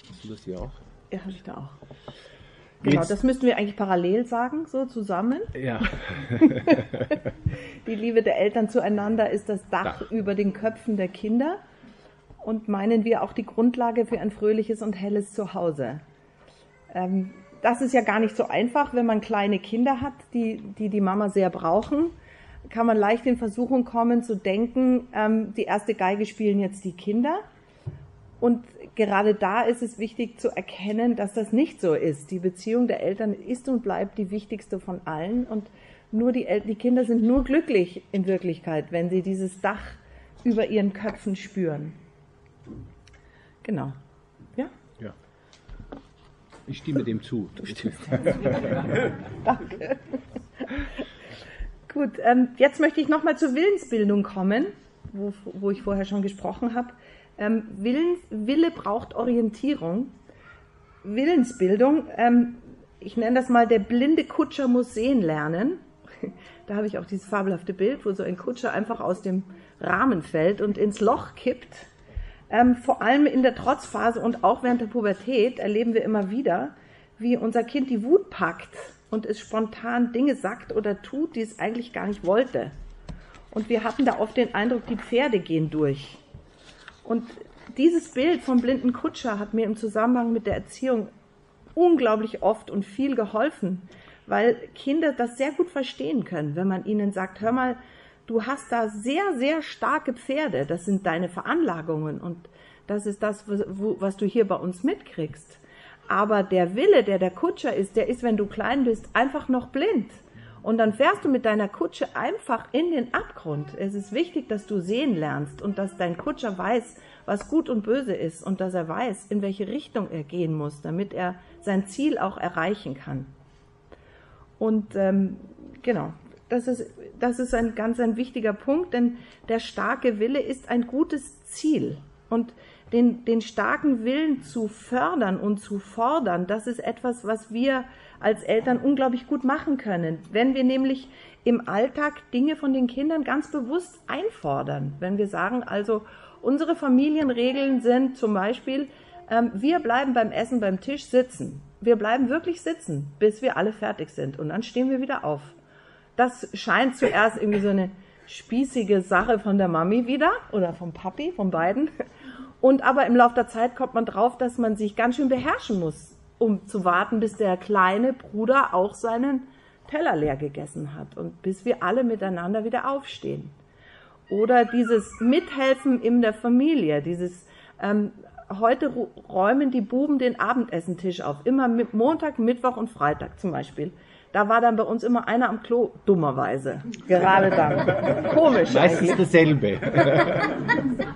Hast du das hier auch? Ja, habe ich da auch. Genau, Jetzt, das müssten wir eigentlich parallel sagen, so zusammen. Ja. Die Liebe der Eltern zueinander ist das Dach, Dach über den Köpfen der Kinder und meinen wir auch die Grundlage für ein fröhliches und helles Zuhause. Ähm, das ist ja gar nicht so einfach, wenn man kleine Kinder hat, die die, die Mama sehr brauchen kann man leicht in Versuchung kommen zu denken, ähm, die erste Geige spielen jetzt die Kinder. Und gerade da ist es wichtig zu erkennen, dass das nicht so ist. Die Beziehung der Eltern ist und bleibt die wichtigste von allen. Und nur die, El die Kinder sind nur glücklich in Wirklichkeit, wenn sie dieses Dach über ihren Köpfen spüren. Genau. Ich stimme dem zu. Du stimmst dem zu. Danke. Gut, ähm, jetzt möchte ich nochmal zur Willensbildung kommen, wo, wo ich vorher schon gesprochen habe. Ähm, Willens, Wille braucht Orientierung. Willensbildung, ähm, ich nenne das mal, der blinde Kutscher muss sehen lernen. Da habe ich auch dieses fabelhafte Bild, wo so ein Kutscher einfach aus dem Rahmen fällt und ins Loch kippt. Ähm, vor allem in der Trotzphase und auch während der Pubertät erleben wir immer wieder, wie unser Kind die Wut packt und es spontan Dinge sagt oder tut, die es eigentlich gar nicht wollte. Und wir hatten da oft den Eindruck, die Pferde gehen durch. Und dieses Bild vom blinden Kutscher hat mir im Zusammenhang mit der Erziehung unglaublich oft und viel geholfen, weil Kinder das sehr gut verstehen können, wenn man ihnen sagt, hör mal, du hast da sehr, sehr starke Pferde, das sind deine Veranlagungen und das ist das, was du hier bei uns mitkriegst. Aber der Wille, der der Kutscher ist, der ist, wenn du klein bist, einfach noch blind. Und dann fährst du mit deiner Kutsche einfach in den Abgrund. Es ist wichtig, dass du sehen lernst und dass dein Kutscher weiß, was gut und böse ist und dass er weiß, in welche Richtung er gehen muss, damit er sein Ziel auch erreichen kann. Und ähm, genau, das ist, das ist ein ganz ein wichtiger Punkt, denn der starke Wille ist ein gutes Ziel. Und den, den starken Willen zu fördern und zu fordern, das ist etwas, was wir als Eltern unglaublich gut machen können. Wenn wir nämlich im Alltag Dinge von den Kindern ganz bewusst einfordern. Wenn wir sagen, also unsere Familienregeln sind zum Beispiel, ähm, wir bleiben beim Essen beim Tisch sitzen. Wir bleiben wirklich sitzen, bis wir alle fertig sind. Und dann stehen wir wieder auf. Das scheint zuerst irgendwie so eine spießige Sache von der Mami wieder oder vom Papi, von beiden. Und aber im Laufe der Zeit kommt man drauf, dass man sich ganz schön beherrschen muss, um zu warten, bis der kleine Bruder auch seinen Teller leer gegessen hat und bis wir alle miteinander wieder aufstehen. Oder dieses Mithelfen in der Familie, dieses ähm, heute räumen die Buben den Abendessentisch auf, immer mit Montag, Mittwoch und Freitag zum Beispiel. Da war dann bei uns immer einer am Klo, dummerweise. Gerade dann. Komisch. Meistens eigentlich. dasselbe.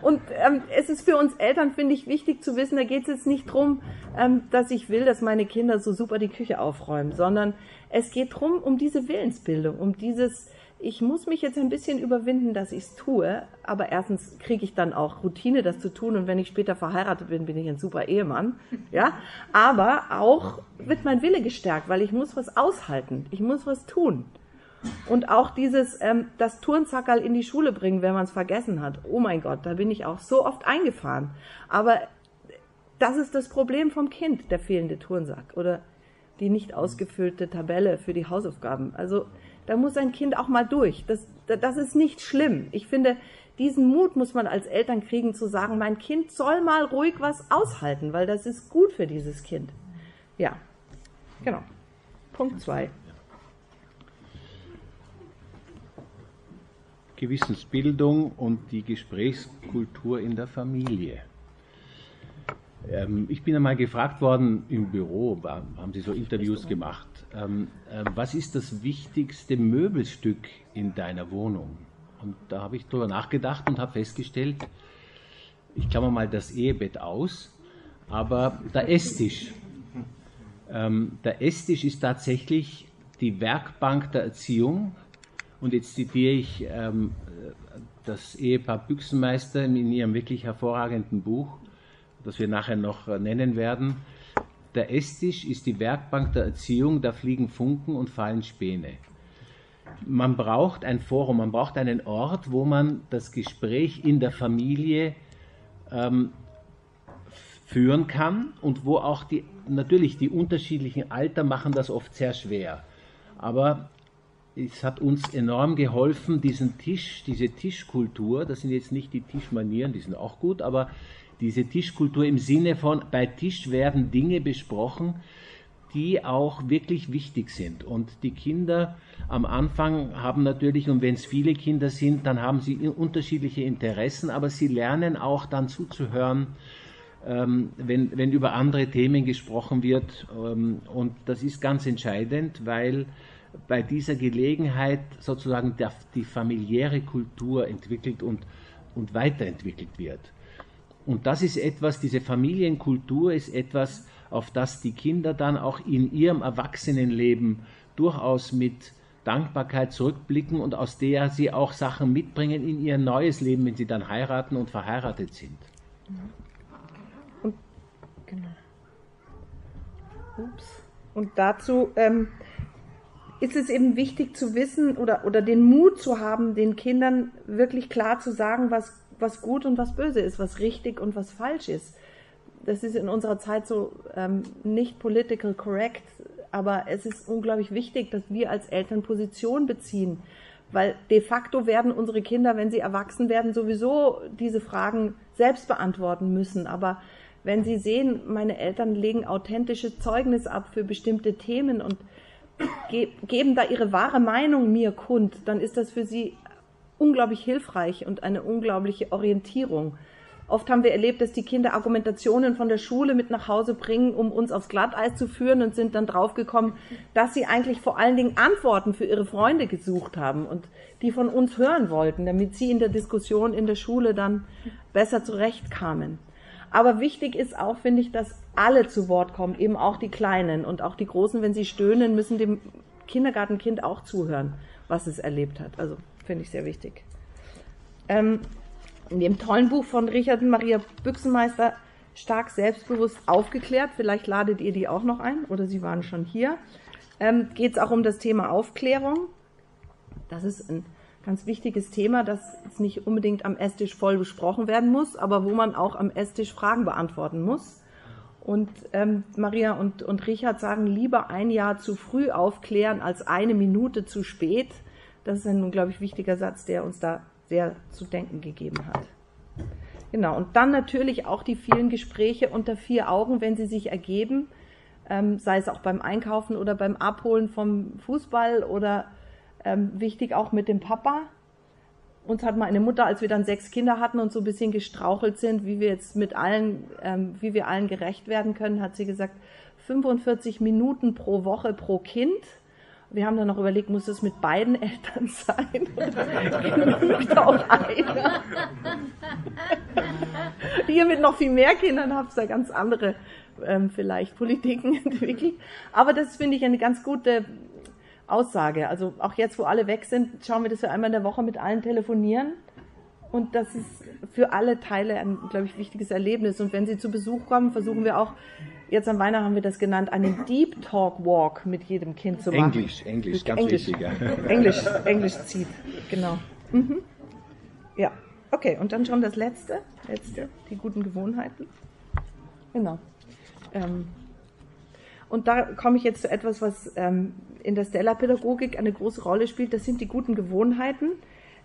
Und ähm, es ist für uns Eltern, finde ich, wichtig zu wissen, da geht es jetzt nicht drum, ähm, dass ich will, dass meine Kinder so super die Küche aufräumen, sondern es geht drum um diese Willensbildung, um dieses, ich muss mich jetzt ein bisschen überwinden, dass ich es tue, aber erstens kriege ich dann auch Routine, das zu tun und wenn ich später verheiratet bin, bin ich ein super Ehemann, ja, aber auch wird mein Wille gestärkt, weil ich muss was aushalten, ich muss was tun. Und auch dieses, ähm, das Turnzackerl in die Schule bringen, wenn man es vergessen hat. Oh mein Gott, da bin ich auch so oft eingefahren. Aber das ist das Problem vom Kind, der fehlende Turnsack oder die nicht ausgefüllte Tabelle für die Hausaufgaben. Also da muss ein Kind auch mal durch. Das, das ist nicht schlimm. Ich finde, diesen Mut muss man als Eltern kriegen zu sagen, mein Kind soll mal ruhig was aushalten, weil das ist gut für dieses Kind. Ja, genau. Punkt zwei. Gewissensbildung und die Gesprächskultur in der Familie. Ähm, ich bin einmal gefragt worden im Büro, haben Sie so Interviews gemacht, ähm, äh, was ist das wichtigste Möbelstück in deiner Wohnung? Und da habe ich darüber nachgedacht und habe festgestellt, ich klammer mal das Ehebett aus, aber der Esstisch. Ähm, der Esstisch ist tatsächlich die Werkbank der Erziehung und jetzt zitiere ich ähm, das Ehepaar Büchsenmeister in ihrem wirklich hervorragenden Buch, das wir nachher noch äh, nennen werden. Der Esstisch ist die Werkbank der Erziehung, da fliegen Funken und fallen Späne. Man braucht ein Forum, man braucht einen Ort, wo man das Gespräch in der Familie ähm, führen kann und wo auch die, natürlich die unterschiedlichen Alter machen das oft sehr schwer. Aber es hat uns enorm geholfen, diesen Tisch, diese Tischkultur, das sind jetzt nicht die Tischmanieren, die sind auch gut, aber diese Tischkultur im Sinne von, bei Tisch werden Dinge besprochen, die auch wirklich wichtig sind. Und die Kinder am Anfang haben natürlich, und wenn es viele Kinder sind, dann haben sie unterschiedliche Interessen, aber sie lernen auch dann zuzuhören, ähm, wenn, wenn über andere Themen gesprochen wird. Ähm, und das ist ganz entscheidend, weil bei dieser Gelegenheit sozusagen die familiäre Kultur entwickelt und, und weiterentwickelt wird. Und das ist etwas, diese Familienkultur ist etwas, auf das die Kinder dann auch in ihrem Erwachsenenleben durchaus mit Dankbarkeit zurückblicken und aus der sie auch Sachen mitbringen in ihr neues Leben, wenn sie dann heiraten und verheiratet sind. Und, genau. Ups. Und dazu ähm, ist es eben wichtig zu wissen oder, oder den Mut zu haben, den Kindern wirklich klar zu sagen, was, was gut und was böse ist, was richtig und was falsch ist. Das ist in unserer Zeit so ähm, nicht political correct, aber es ist unglaublich wichtig, dass wir als Eltern Position beziehen, weil de facto werden unsere Kinder, wenn sie erwachsen werden, sowieso diese Fragen selbst beantworten müssen. Aber wenn sie sehen, meine Eltern legen authentische Zeugnis ab für bestimmte Themen und ge geben da ihre wahre Meinung mir kund, dann ist das für sie unglaublich hilfreich und eine unglaubliche Orientierung. Oft haben wir erlebt, dass die Kinder Argumentationen von der Schule mit nach Hause bringen, um uns aufs Glatteis zu führen und sind dann draufgekommen, dass sie eigentlich vor allen Dingen Antworten für ihre Freunde gesucht haben und die von uns hören wollten, damit sie in der Diskussion in der Schule dann besser zurechtkamen. Aber wichtig ist auch, finde ich, dass alle zu Wort kommen, eben auch die Kleinen und auch die Großen, wenn sie stöhnen, müssen dem Kindergartenkind auch zuhören, was es erlebt hat. Also finde ich sehr wichtig. Ähm, in dem tollen Buch von Richard und Maria Büchsenmeister, stark selbstbewusst aufgeklärt, vielleicht ladet ihr die auch noch ein oder sie waren schon hier, ähm, geht es auch um das Thema Aufklärung. Das ist ein ganz wichtiges Thema, das nicht unbedingt am Esstisch voll besprochen werden muss, aber wo man auch am Esstisch Fragen beantworten muss. Und ähm, Maria und, und Richard sagen, lieber ein Jahr zu früh aufklären als eine Minute zu spät. Das ist ein unglaublich wichtiger Satz, der uns da sehr zu denken gegeben hat. Genau, und dann natürlich auch die vielen Gespräche unter vier Augen, wenn sie sich ergeben, ähm, sei es auch beim Einkaufen oder beim Abholen vom Fußball oder ähm, wichtig auch mit dem Papa. Uns hat mal eine Mutter, als wir dann sechs Kinder hatten und so ein bisschen gestrauchelt sind, wie wir jetzt mit allen, ähm, wie wir allen gerecht werden können, hat sie gesagt, 45 Minuten pro Woche pro Kind wir haben dann noch überlegt, muss es mit beiden Eltern sein genügt auch einer? Ihr mit noch viel mehr Kindern habt da ganz andere ähm, vielleicht Politiken entwickelt. Aber das finde ich eine ganz gute Aussage. Also auch jetzt, wo alle weg sind, schauen wir, dass wir einmal in der Woche mit allen telefonieren. Und das ist für alle Teile ein, glaube ich, wichtiges Erlebnis. Und wenn sie zu Besuch kommen, versuchen wir auch jetzt am Weihnachten haben wir das genannt, einen Deep Talk Walk mit jedem Kind zu machen. Englisch, Englisch, ganz Englisch, wichtig. Englisch, Englisch zieht, genau. Mhm. Ja, okay, und dann schon das Letzte, letzte, die guten Gewohnheiten. Genau. Ähm, und da komme ich jetzt zu etwas, was ähm, in der Stella-Pädagogik eine große Rolle spielt. Das sind die guten Gewohnheiten.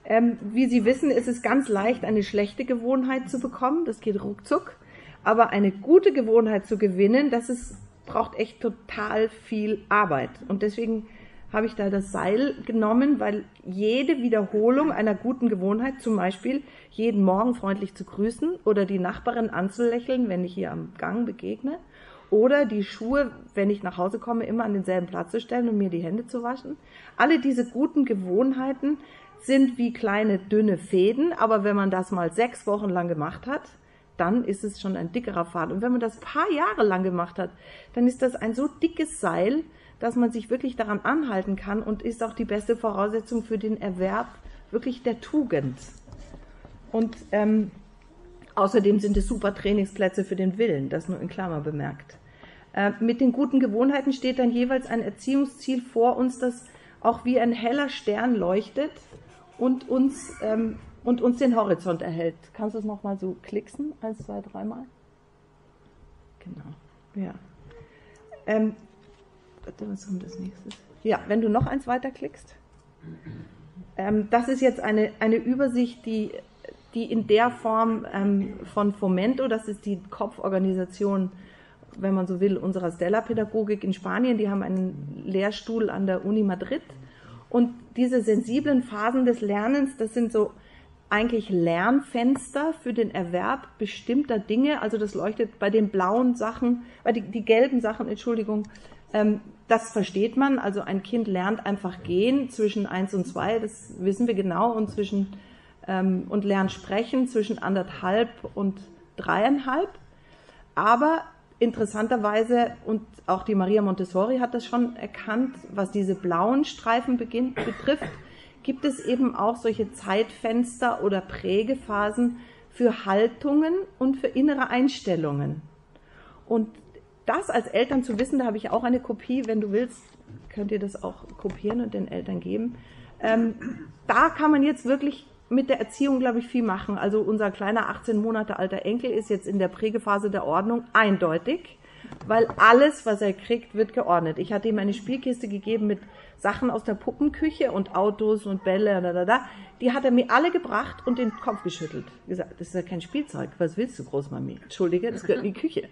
Ähm, wie Sie wissen, ist es ganz leicht, eine schlechte Gewohnheit zu bekommen. Das geht ruckzuck. Aber eine gute Gewohnheit zu gewinnen, das ist, braucht echt total viel Arbeit. Und deswegen habe ich da das Seil genommen, weil jede Wiederholung einer guten Gewohnheit, zum Beispiel jeden Morgen freundlich zu grüßen oder die Nachbarin anzulächeln, wenn ich ihr am Gang begegne, oder die Schuhe, wenn ich nach Hause komme, immer an denselben Platz zu stellen und mir die Hände zu waschen. Alle diese guten Gewohnheiten sind wie kleine dünne Fäden, aber wenn man das mal sechs Wochen lang gemacht hat, dann ist es schon ein dickerer Faden. Und wenn man das paar Jahre lang gemacht hat, dann ist das ein so dickes Seil, dass man sich wirklich daran anhalten kann und ist auch die beste Voraussetzung für den Erwerb wirklich der Tugend. Und ähm, außerdem sind es super Trainingsplätze für den Willen, das nur in Klammer bemerkt. Äh, mit den guten Gewohnheiten steht dann jeweils ein Erziehungsziel vor uns, das auch wie ein heller Stern leuchtet und uns ähm, und uns den Horizont erhält. Kannst du es nochmal so klicksen? Eins, zwei, dreimal. Genau. Ja. Ähm, was kommt als nächstes? Ja, wenn du noch eins weiterklickst. Ähm, das ist jetzt eine, eine Übersicht, die, die in der Form ähm, von Fomento, das ist die Kopforganisation, wenn man so will, unserer Stella-Pädagogik in Spanien, die haben einen Lehrstuhl an der Uni Madrid. Und diese sensiblen Phasen des Lernens, das sind so eigentlich Lernfenster für den Erwerb bestimmter Dinge. Also das leuchtet bei den blauen Sachen, bei die, die gelben Sachen, Entschuldigung, ähm, das versteht man. Also ein Kind lernt einfach gehen zwischen eins und zwei, das wissen wir genau, und zwischen ähm, und lernt sprechen zwischen anderthalb und dreieinhalb. Aber interessanterweise, und auch die Maria Montessori hat das schon erkannt, was diese blauen Streifen beginnt, betrifft, gibt es eben auch solche Zeitfenster oder Prägephasen für Haltungen und für innere Einstellungen. Und das als Eltern zu wissen, da habe ich auch eine Kopie, wenn du willst, könnt ihr das auch kopieren und den Eltern geben. Ähm, da kann man jetzt wirklich mit der Erziehung, glaube ich, viel machen. Also unser kleiner 18 Monate alter Enkel ist jetzt in der Prägephase der Ordnung eindeutig, weil alles, was er kriegt, wird geordnet. Ich hatte ihm eine Spielkiste gegeben mit Sachen aus der Puppenküche und Autos und Bälle, da, da, da. Die hat er mir alle gebracht und den Kopf geschüttelt. Gesagt, das ist ja kein Spielzeug. Was willst du, Großmami? Entschuldige, das gehört in die Küche.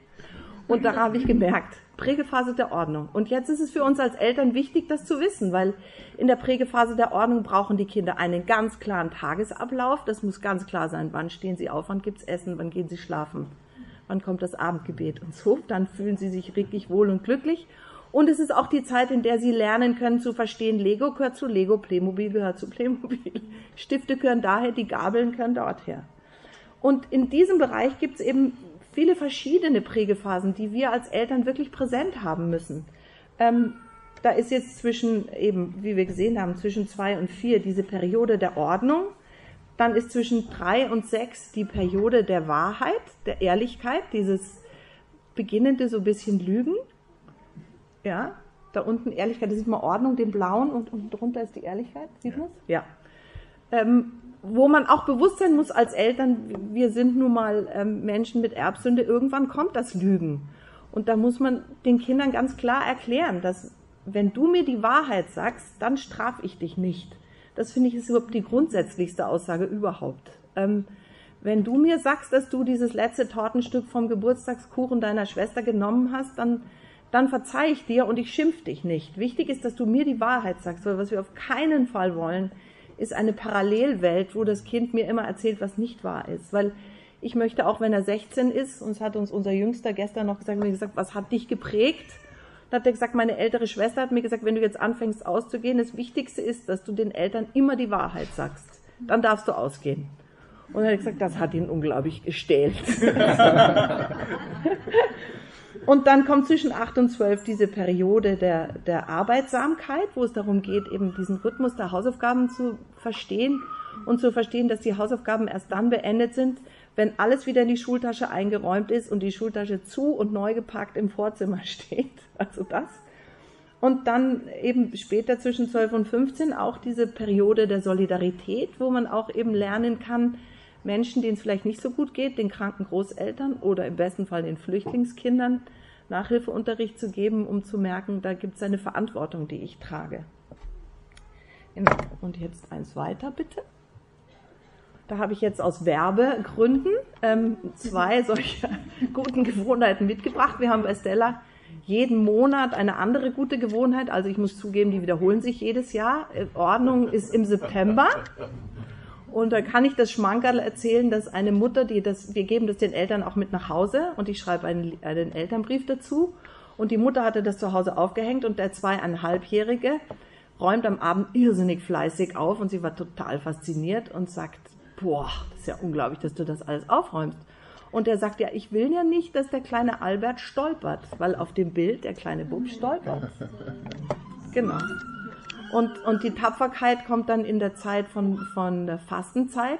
Und da habe ich gemerkt, Prägephase der Ordnung. Und jetzt ist es für uns als Eltern wichtig, das zu wissen, weil in der Prägephase der Ordnung brauchen die Kinder einen ganz klaren Tagesablauf. Das muss ganz klar sein. Wann stehen sie auf? Wann gibt's Essen? Wann gehen sie schlafen? Wann kommt das Abendgebet und so? Dann fühlen sie sich richtig wohl und glücklich. Und es ist auch die Zeit, in der sie lernen können zu verstehen, Lego gehört zu Lego, Playmobil gehört zu Playmobil. Stifte gehören daher, die Gabeln gehören dorther. Und in diesem Bereich gibt es eben viele verschiedene Prägephasen, die wir als Eltern wirklich präsent haben müssen. Ähm, da ist jetzt zwischen, eben, wie wir gesehen haben, zwischen zwei und vier diese Periode der Ordnung. Dann ist zwischen drei und sechs die Periode der Wahrheit, der Ehrlichkeit, dieses beginnende so ein bisschen Lügen. Ja, da unten Ehrlichkeit, das sieht man Ordnung, den blauen und, und drunter ist die Ehrlichkeit. Sieht man es? Ja. Ähm, wo man auch bewusst sein muss als Eltern, wir sind nun mal ähm, Menschen mit Erbsünde, irgendwann kommt das Lügen. Und da muss man den Kindern ganz klar erklären, dass wenn du mir die Wahrheit sagst, dann strafe ich dich nicht. Das finde ich ist überhaupt die grundsätzlichste Aussage überhaupt. Ähm, wenn du mir sagst, dass du dieses letzte Tortenstück vom Geburtstagskuchen deiner Schwester genommen hast, dann, dann verzeih ich dir und ich schimpf dich nicht. Wichtig ist, dass du mir die Wahrheit sagst, weil was wir auf keinen Fall wollen, ist eine Parallelwelt, wo das Kind mir immer erzählt, was nicht wahr ist. Weil ich möchte auch, wenn er 16 ist, und es hat uns unser Jüngster gestern noch gesagt, mir gesagt, was hat dich geprägt? Dann hat er gesagt, meine ältere Schwester hat mir gesagt, wenn du jetzt anfängst auszugehen, das Wichtigste ist, dass du den Eltern immer die Wahrheit sagst. Dann darfst du ausgehen. Und er hat gesagt, das hat ihn unglaublich gestählt. Und dann kommt zwischen 8 und 12 diese Periode der, der Arbeitsamkeit, wo es darum geht, eben diesen Rhythmus der Hausaufgaben zu verstehen und zu verstehen, dass die Hausaufgaben erst dann beendet sind, wenn alles wieder in die Schultasche eingeräumt ist und die Schultasche zu und neu gepackt im Vorzimmer steht. Also das. Und dann eben später zwischen 12 und 15 auch diese Periode der Solidarität, wo man auch eben lernen kann, Menschen, denen es vielleicht nicht so gut geht, den kranken Großeltern oder im besten Fall den Flüchtlingskindern Nachhilfeunterricht zu geben, um zu merken, da gibt es eine Verantwortung, die ich trage. Genau. Und jetzt eins weiter, bitte. Da habe ich jetzt aus Werbegründen ähm, zwei solcher guten Gewohnheiten mitgebracht. Wir haben bei Stella jeden Monat eine andere gute Gewohnheit. Also ich muss zugeben, die wiederholen sich jedes Jahr. Ordnung ist im September. Und da kann ich das Schmankerl erzählen, dass eine Mutter, die das, wir geben das den Eltern auch mit nach Hause und ich schreibe einen, einen Elternbrief dazu. Und die Mutter hatte das zu Hause aufgehängt und der zweieinhalbjährige räumt am Abend irrsinnig fleißig auf und sie war total fasziniert und sagt, boah, das ist ja unglaublich, dass du das alles aufräumst. Und er sagt, ja, ich will ja nicht, dass der kleine Albert stolpert, weil auf dem Bild der kleine Bub stolpert. Genau. Und, und die Tapferkeit kommt dann in der Zeit von, von der Fastenzeit,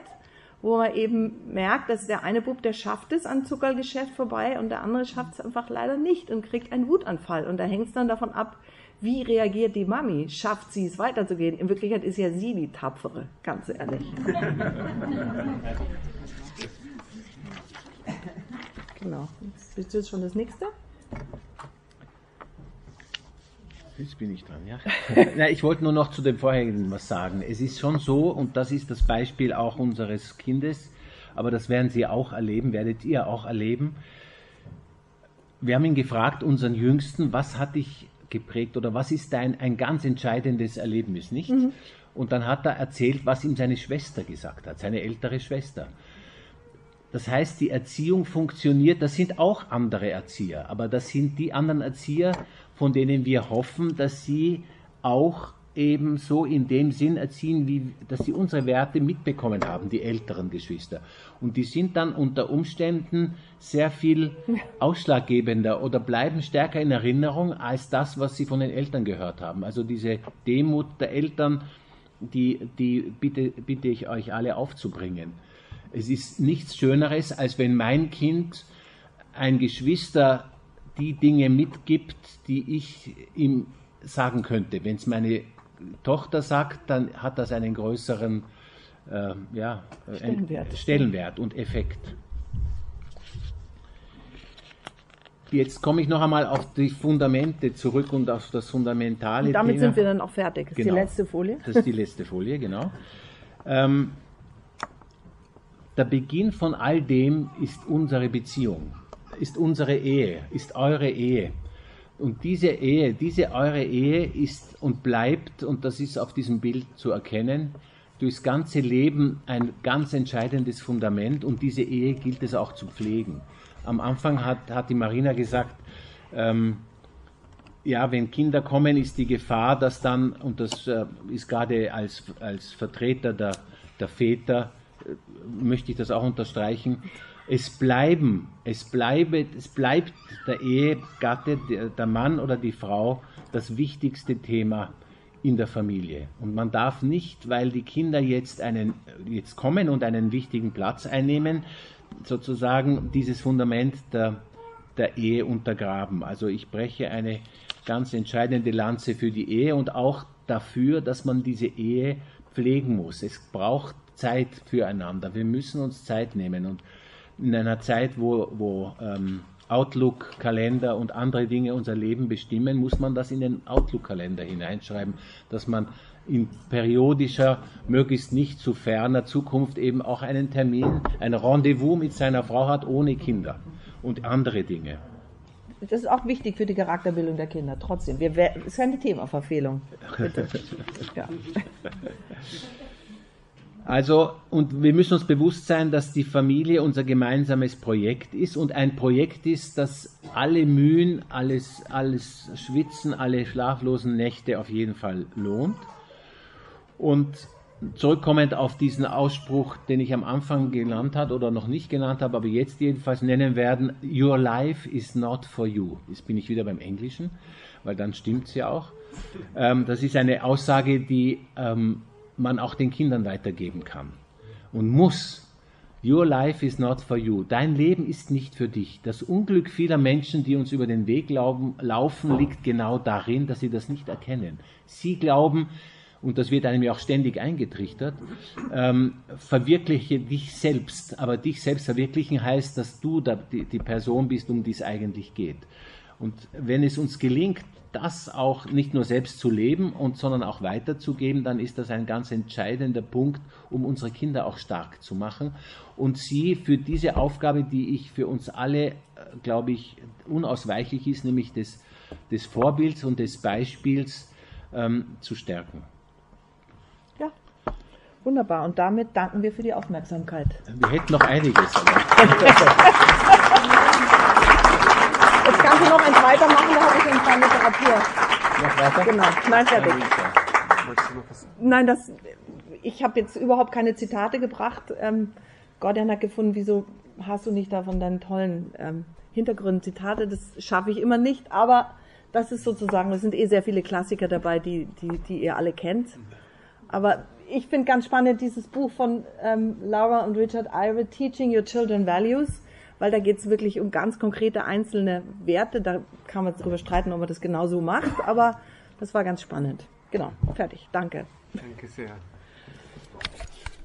wo man eben merkt, dass der eine Bub, der schafft es an Zuckergeschäft vorbei und der andere schafft es einfach leider nicht und kriegt einen Wutanfall. Und da hängt es dann davon ab, wie reagiert die Mami? Schafft sie es weiterzugehen? In Wirklichkeit ist ja sie die Tapfere, ganz ehrlich. genau. Ist das schon das nächste? Jetzt bin ich dran, ja. Na, ich wollte nur noch zu dem vorherigen was sagen. Es ist schon so, und das ist das Beispiel auch unseres Kindes, aber das werden Sie auch erleben, werdet ihr auch erleben. Wir haben ihn gefragt, unseren Jüngsten, was hat dich geprägt oder was ist dein ein ganz entscheidendes Erlebnis, nicht? Mhm. Und dann hat er erzählt, was ihm seine Schwester gesagt hat, seine ältere Schwester. Das heißt, die Erziehung funktioniert, das sind auch andere Erzieher, aber das sind die anderen Erzieher, von denen wir hoffen, dass sie auch eben so in dem Sinn erziehen, wie, dass sie unsere Werte mitbekommen haben, die älteren Geschwister. Und die sind dann unter Umständen sehr viel ausschlaggebender oder bleiben stärker in Erinnerung als das, was sie von den Eltern gehört haben. Also diese Demut der Eltern, die, die bitte, bitte ich euch alle aufzubringen. Es ist nichts Schöneres, als wenn mein Kind ein Geschwister die Dinge mitgibt, die ich ihm sagen könnte. Wenn es meine Tochter sagt, dann hat das einen größeren äh, ja, Stellenwert. Stellenwert und Effekt. Jetzt komme ich noch einmal auf die Fundamente zurück und auf das fundamentale Und damit Thema. sind wir dann auch fertig. Das ist Genau. die letzte Folie. Das ist die letzte Folie, genau. Ähm, der Beginn von all dem ist unsere Beziehung, ist unsere Ehe, ist eure Ehe. Und diese Ehe, diese eure Ehe ist und bleibt, und das ist auf diesem Bild zu erkennen, durchs ganze Leben ein ganz entscheidendes Fundament und diese Ehe gilt es auch zu pflegen. Am Anfang hat, hat die Marina gesagt, ähm, ja, wenn Kinder kommen, ist die Gefahr, dass dann, und das äh, ist gerade als, als Vertreter der, der Väter, äh, möchte ich das auch unterstreichen, es bleiben, es bleibe, es bleibt der Ehegatte, der, Mann oder die Frau das wichtigste Thema in der Familie. Und man darf nicht, weil die Kinder jetzt einen, jetzt kommen und einen wichtigen Platz einnehmen, sozusagen dieses Fundament der, der Ehe untergraben. Also ich breche eine ganz entscheidende Lanze für die Ehe und auch dafür, dass man diese Ehe pflegen muss. Es braucht Zeit füreinander. Wir müssen uns Zeit nehmen und in einer Zeit, wo, wo ähm, Outlook, Kalender und andere Dinge unser Leben bestimmen, muss man das in den Outlook-Kalender hineinschreiben, dass man in periodischer, möglichst nicht zu ferner Zukunft eben auch einen Termin, ein Rendezvous mit seiner Frau hat ohne Kinder und andere Dinge. Das ist auch wichtig für die Charakterbildung der Kinder. Trotzdem, wir, wer- ist keine Themaverfehlung. Bitte. Ja. Also, und wir müssen uns bewusst sein, dass die Familie unser gemeinsames Projekt ist und ein Projekt ist, das alle Mühen, alles, alles Schwitzen, alle schlaflosen Nächte auf jeden Fall lohnt. Und zurückkommend auf diesen Ausspruch, den ich am Anfang genannt habe oder noch nicht genannt habe, aber jetzt jedenfalls nennen werden, Your life is not for you. Jetzt bin ich wieder beim Englischen, weil dann stimmt's ja auch. Ähm, das ist eine Aussage, die ähm, man auch den Kindern weitergeben kann und muss. Your life is not for you. Dein Leben ist nicht für dich. Das Unglück vieler Menschen, die uns über den Weg laufen, liegt genau darin, dass sie das nicht erkennen. Sie glauben, und das wird einem ja auch ständig eingetrichtert, ähm, verwirkliche dich selbst. Aber dich selbst verwirklichen heißt, dass du die, die Person bist, um die es eigentlich geht. Und wenn es uns gelingt, das auch nicht nur selbst zu leben, und, sondern auch weiterzugeben, dann ist das ein ganz entscheidender Punkt, um unsere Kinder auch stark zu machen und sie für diese Aufgabe, die ich für uns alle, äh, glaube ich, unausweichlich ist, nämlich des, des Vorbilds und des Beispiels ähm, zu stärken. ja, wunderbar. Und damit danken wir für die Aufmerksamkeit. Wir hätten noch einiges. Kannst du noch eins weitermachen, da habe ich ein paar Literatur. noch weiter? Genau, nein, fertig. Nein, das, ich habe jetzt überhaupt keine Zitate gebracht. Ähm, Gordian hat gefunden, wieso hast du nicht da von deinen tollen ähm, Hintergründen Zitate? Das schaffe ich immer nicht, aber das ist sozusagen, es sind eh sehr viele Klassiker dabei, die, die, die ihr alle kennt. Aber ich finde ganz spannend dieses Buch von ähm, Laura und Richard Ire, Teaching Your Children Values, weil da geht es wirklich um ganz konkrete einzelne Werte. Da kann man drüber streiten, ob man das genau so macht, aber das war ganz spannend. Genau, fertig. Danke. Danke sehr.